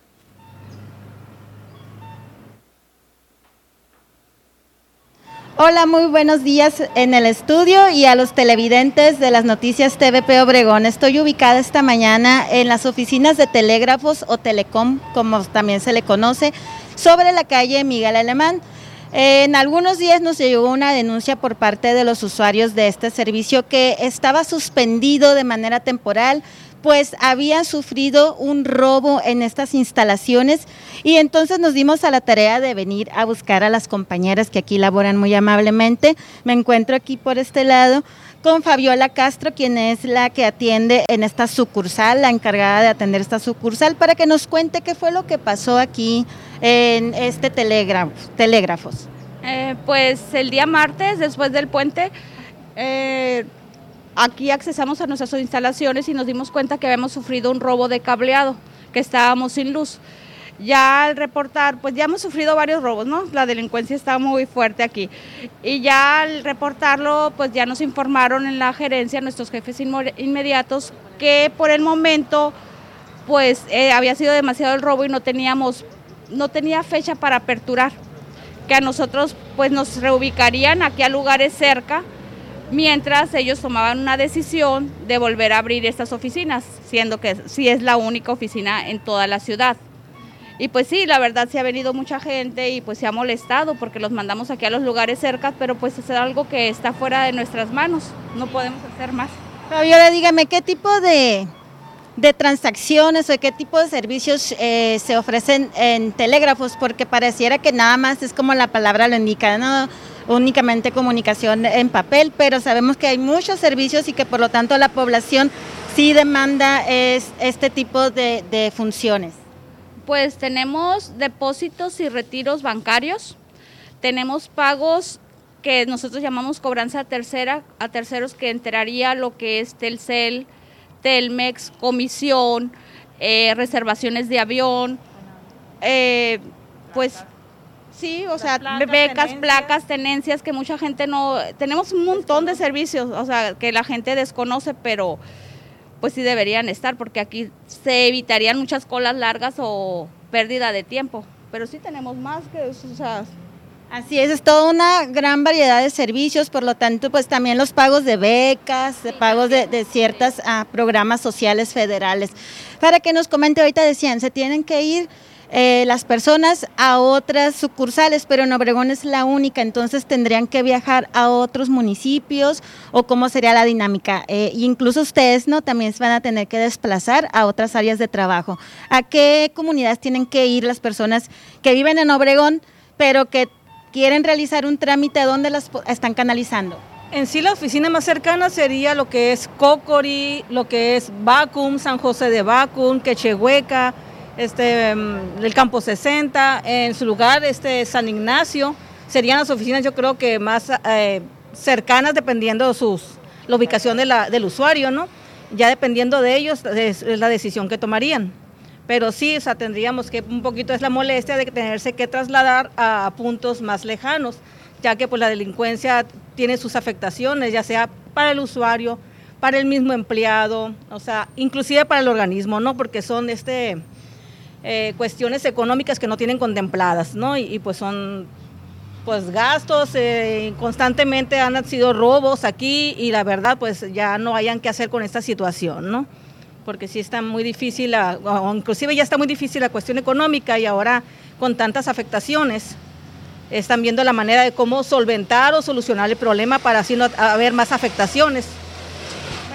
Hola, muy buenos días en el estudio y a los televidentes de las noticias TVP Obregón. Estoy ubicada esta mañana en las oficinas de telégrafos o telecom, como también se le conoce, sobre la calle Miguel Alemán. En algunos días nos llegó una denuncia por parte de los usuarios de este servicio que estaba suspendido de manera temporal, pues habían sufrido un robo en estas instalaciones y entonces nos dimos a la tarea de venir a buscar a las compañeras que aquí laboran muy amablemente. Me encuentro aquí por este lado con Fabiola Castro, quien es la que atiende en esta sucursal, la encargada de atender esta sucursal, para que nos cuente qué fue lo que pasó aquí en este telégrafo, telégrafos. Eh, pues el día martes, después del puente, eh, aquí accesamos a nuestras instalaciones y nos dimos cuenta que habíamos sufrido un robo de cableado, que estábamos sin luz. Ya al reportar, pues ya hemos sufrido varios robos, ¿no? La delincuencia está muy fuerte aquí. Y ya al reportarlo, pues ya nos informaron en la gerencia, nuestros jefes inmediatos, que por el momento, pues eh, había sido demasiado el robo y no teníamos, no tenía fecha para aperturar. Que a nosotros, pues nos reubicarían aquí a lugares cerca mientras ellos tomaban una decisión de volver a abrir estas oficinas, siendo que sí es la única oficina en toda la ciudad. Y pues sí, la verdad sí ha venido mucha gente y pues se ha molestado porque los mandamos aquí a los lugares cerca, pero pues es algo que está fuera de nuestras manos, no podemos hacer más. Fabiola, dígame, ¿qué tipo de, transacciones o qué tipo de servicios eh, se ofrecen en telégrafos? Porque pareciera que nada más es como la palabra lo indica, ¿no? únicamente comunicación en papel, pero sabemos que hay muchos servicios y que por lo tanto la población sí demanda es, este tipo de funciones. Pues tenemos depósitos y retiros bancarios, tenemos pagos que nosotros llamamos cobranza tercera a terceros que enteraría lo que es Telcel, Telmex, comisión, eh, reservaciones de avión, eh, pues Sí, o sea, becas, placas, tenencias que mucha gente no... Tenemos un montón de servicios, o sea, que la gente desconoce, pero pues sí deberían estar, porque aquí se evitarían muchas colas largas o pérdida de tiempo. Pero sí tenemos más que eso, o sea... Así es, es toda una gran variedad de servicios, por lo tanto, pues también los pagos de becas, de pagos de, de ciertos ah, programas sociales federales. Para que nos comente, ahorita decían, se tienen que ir eh, las personas a otras sucursales, pero en Obregón es la única, entonces tendrían que viajar a otros municipios o cómo sería la dinámica. Eh, incluso ustedes no también se van a tener que desplazar a otras áreas de trabajo. ¿A qué comunidades tienen que ir las personas que viven en Obregón, pero que quieren realizar un trámite? ¿Dónde las están canalizando? En sí la oficina más cercana sería lo que es Cocori, lo que es Bacum, San José de Bacum, Quechehueca, este, mm, el Campo 60, en su lugar este, San Ignacio, serían las oficinas yo creo que más eh, cercanas dependiendo de sus, la ubicación de la, del usuario, ¿no? Ya dependiendo de ellos es, la decisión que tomarían. Pero sí, o sea, tendríamos que un poquito es la molestia de tenerse que trasladar a puntos más lejanos, ya que pues la delincuencia tiene sus afectaciones, ya sea para el usuario, para el mismo empleado, o sea, inclusive para el organismo, ¿no? Porque son este eh, cuestiones económicas que no tienen contempladas, ¿no? Y, y pues son pues gastos, eh, constantemente han sido robos aquí y la verdad pues ya no hayan que hacer con esta situación, ¿no? Porque sí está muy difícil, la, o inclusive ya está muy difícil la cuestión económica y ahora con tantas afectaciones están viendo la manera de cómo solventar o solucionar el problema para así no haber más afectaciones.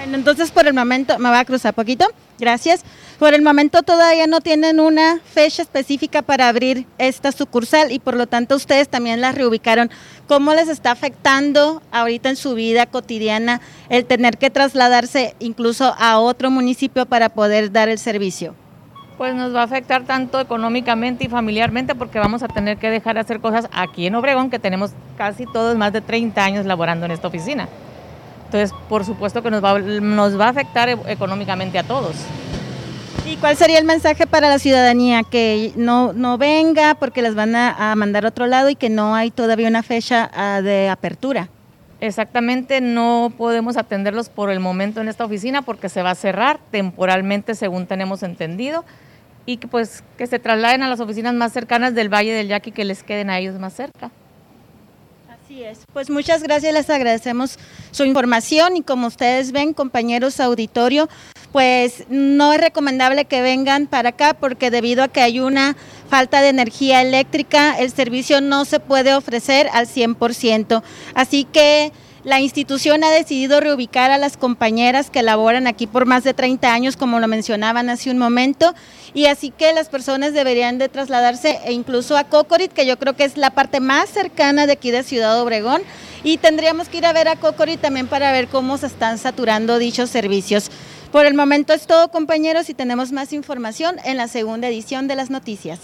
Bueno, entonces por el momento, me va a cruzar poquito, gracias. Por el momento todavía no tienen una fecha específica para abrir esta sucursal y por lo tanto ustedes también la reubicaron. ¿Cómo les está afectando ahorita en su vida cotidiana el tener que trasladarse incluso a otro municipio para poder dar el servicio? Pues nos va a afectar tanto económicamente y familiarmente porque vamos a tener que dejar de hacer cosas aquí en Obregón, que tenemos casi todos más de 30 años laborando en esta oficina. Entonces, por supuesto que nos va, nos va a afectar e- económicamente a todos. ¿Y cuál sería el mensaje para la ciudadanía? Que no, no venga porque les van a, a mandar a otro lado y que no hay todavía una fecha ah, de apertura. Exactamente, no podemos atenderlos por el momento en esta oficina porque se va a cerrar temporalmente, según tenemos entendido, y que pues que se trasladen a las oficinas más cercanas del Valle del Yaqui que les queden a ellos más cerca. Pues muchas gracias, les agradecemos su información y como ustedes ven, compañeros auditorio, pues no es recomendable que vengan para acá porque debido a que hay una falta de energía eléctrica, el servicio no se puede ofrecer al 100%. Así que la institución ha decidido reubicar a las compañeras que laboran aquí por más de 30 años, como lo mencionaban hace un momento, y así que las personas deberían de trasladarse e incluso a Cocorit, que yo creo que es la parte más cercana de aquí de Ciudad Obregón, y tendríamos que ir a ver a Cocorit también para ver cómo se están saturando dichos servicios. Por el momento es todo, compañeros, y tenemos más información en la segunda edición de las noticias.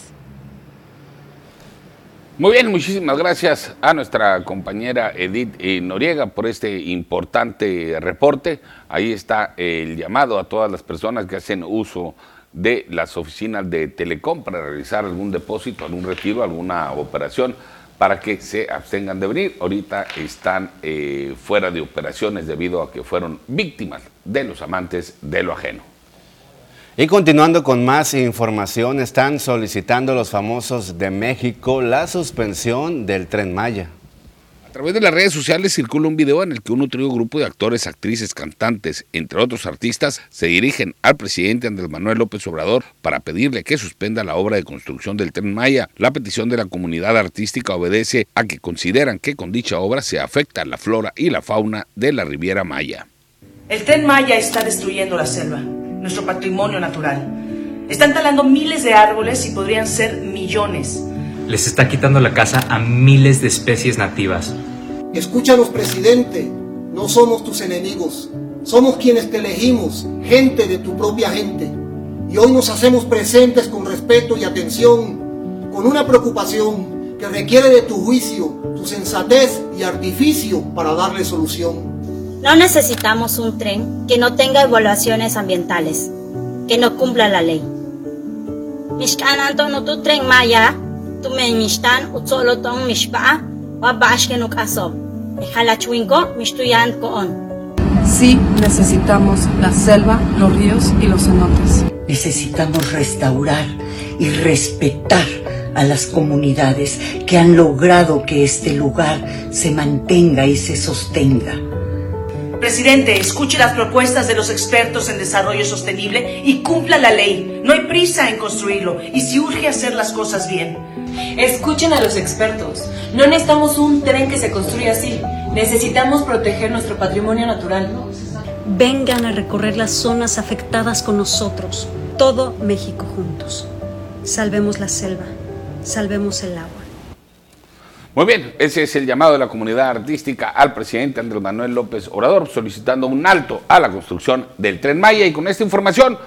Muy bien, muchísimas gracias a nuestra compañera Edith eh, Noriega por este importante reporte. Ahí está el llamado a todas las personas que hacen uso de las oficinas de Telecom para realizar algún depósito, algún retiro, alguna operación, para que se abstengan de venir. Ahorita están eh, fuera de operaciones debido a que fueron víctimas de los amantes de lo ajeno. Y continuando con más información, están solicitando los famosos de México la suspensión del tren Maya. A través de las redes sociales circula un video en el que un nutrido grupo de actores, actrices, cantantes, entre otros artistas, se dirigen al presidente Andrés Manuel López Obrador para pedirle que suspenda la obra de construcción del tren Maya. La petición de la comunidad artística obedece a que consideran que con dicha obra se afecta la flora y la fauna de la Riviera Maya. El tren Maya está destruyendo la selva, nuestro patrimonio natural. Están talando miles de árboles y podrían ser millones. Les está quitando la casa a miles de especies nativas. Escúchanos, presidente. No somos tus enemigos. Somos quienes te elegimos, gente de tu propia gente. Y hoy nos hacemos presentes con respeto y atención, con una preocupación que requiere de tu juicio, tu sensatez y artificio para darle solución. No necesitamos un tren que no tenga evaluaciones ambientales, que no cumpla la ley. Mishkan no tu tren maya, tu men mishtan utsolo tong mishpa, wa bashke nuk asob. Ejalachuinko mishtuyan koon. Sí necesitamos la selva, los ríos y los cenotes. Necesitamos restaurar y respetar a las comunidades que han logrado que este lugar se mantenga y se sostenga. Presidente, escuche las propuestas de los expertos en desarrollo sostenible y cumpla la ley. No hay prisa en construirlo y si urge hacer las cosas bien. Escuchen a los expertos. No necesitamos un tren que se construya así. Necesitamos proteger nuestro patrimonio natural. Vengan a recorrer las zonas afectadas con nosotros. Todo México juntos. Salvemos la selva. Salvemos el agua. Muy bien, ese es el llamado de la comunidad artística al presidente Andrés Manuel López Obrador solicitando un alto a la construcción del tren Maya y con esta información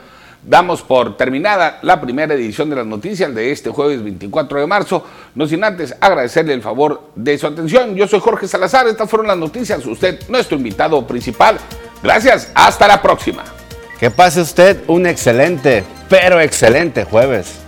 Damos por terminada la primera edición de las noticias de este jueves 24 de marzo. No sin antes agradecerle el favor de su atención. Yo soy Jorge Salazar. Estas fueron las noticias. Usted, nuestro invitado principal. Gracias. Hasta la próxima. Que pase usted un excelente, pero excelente jueves.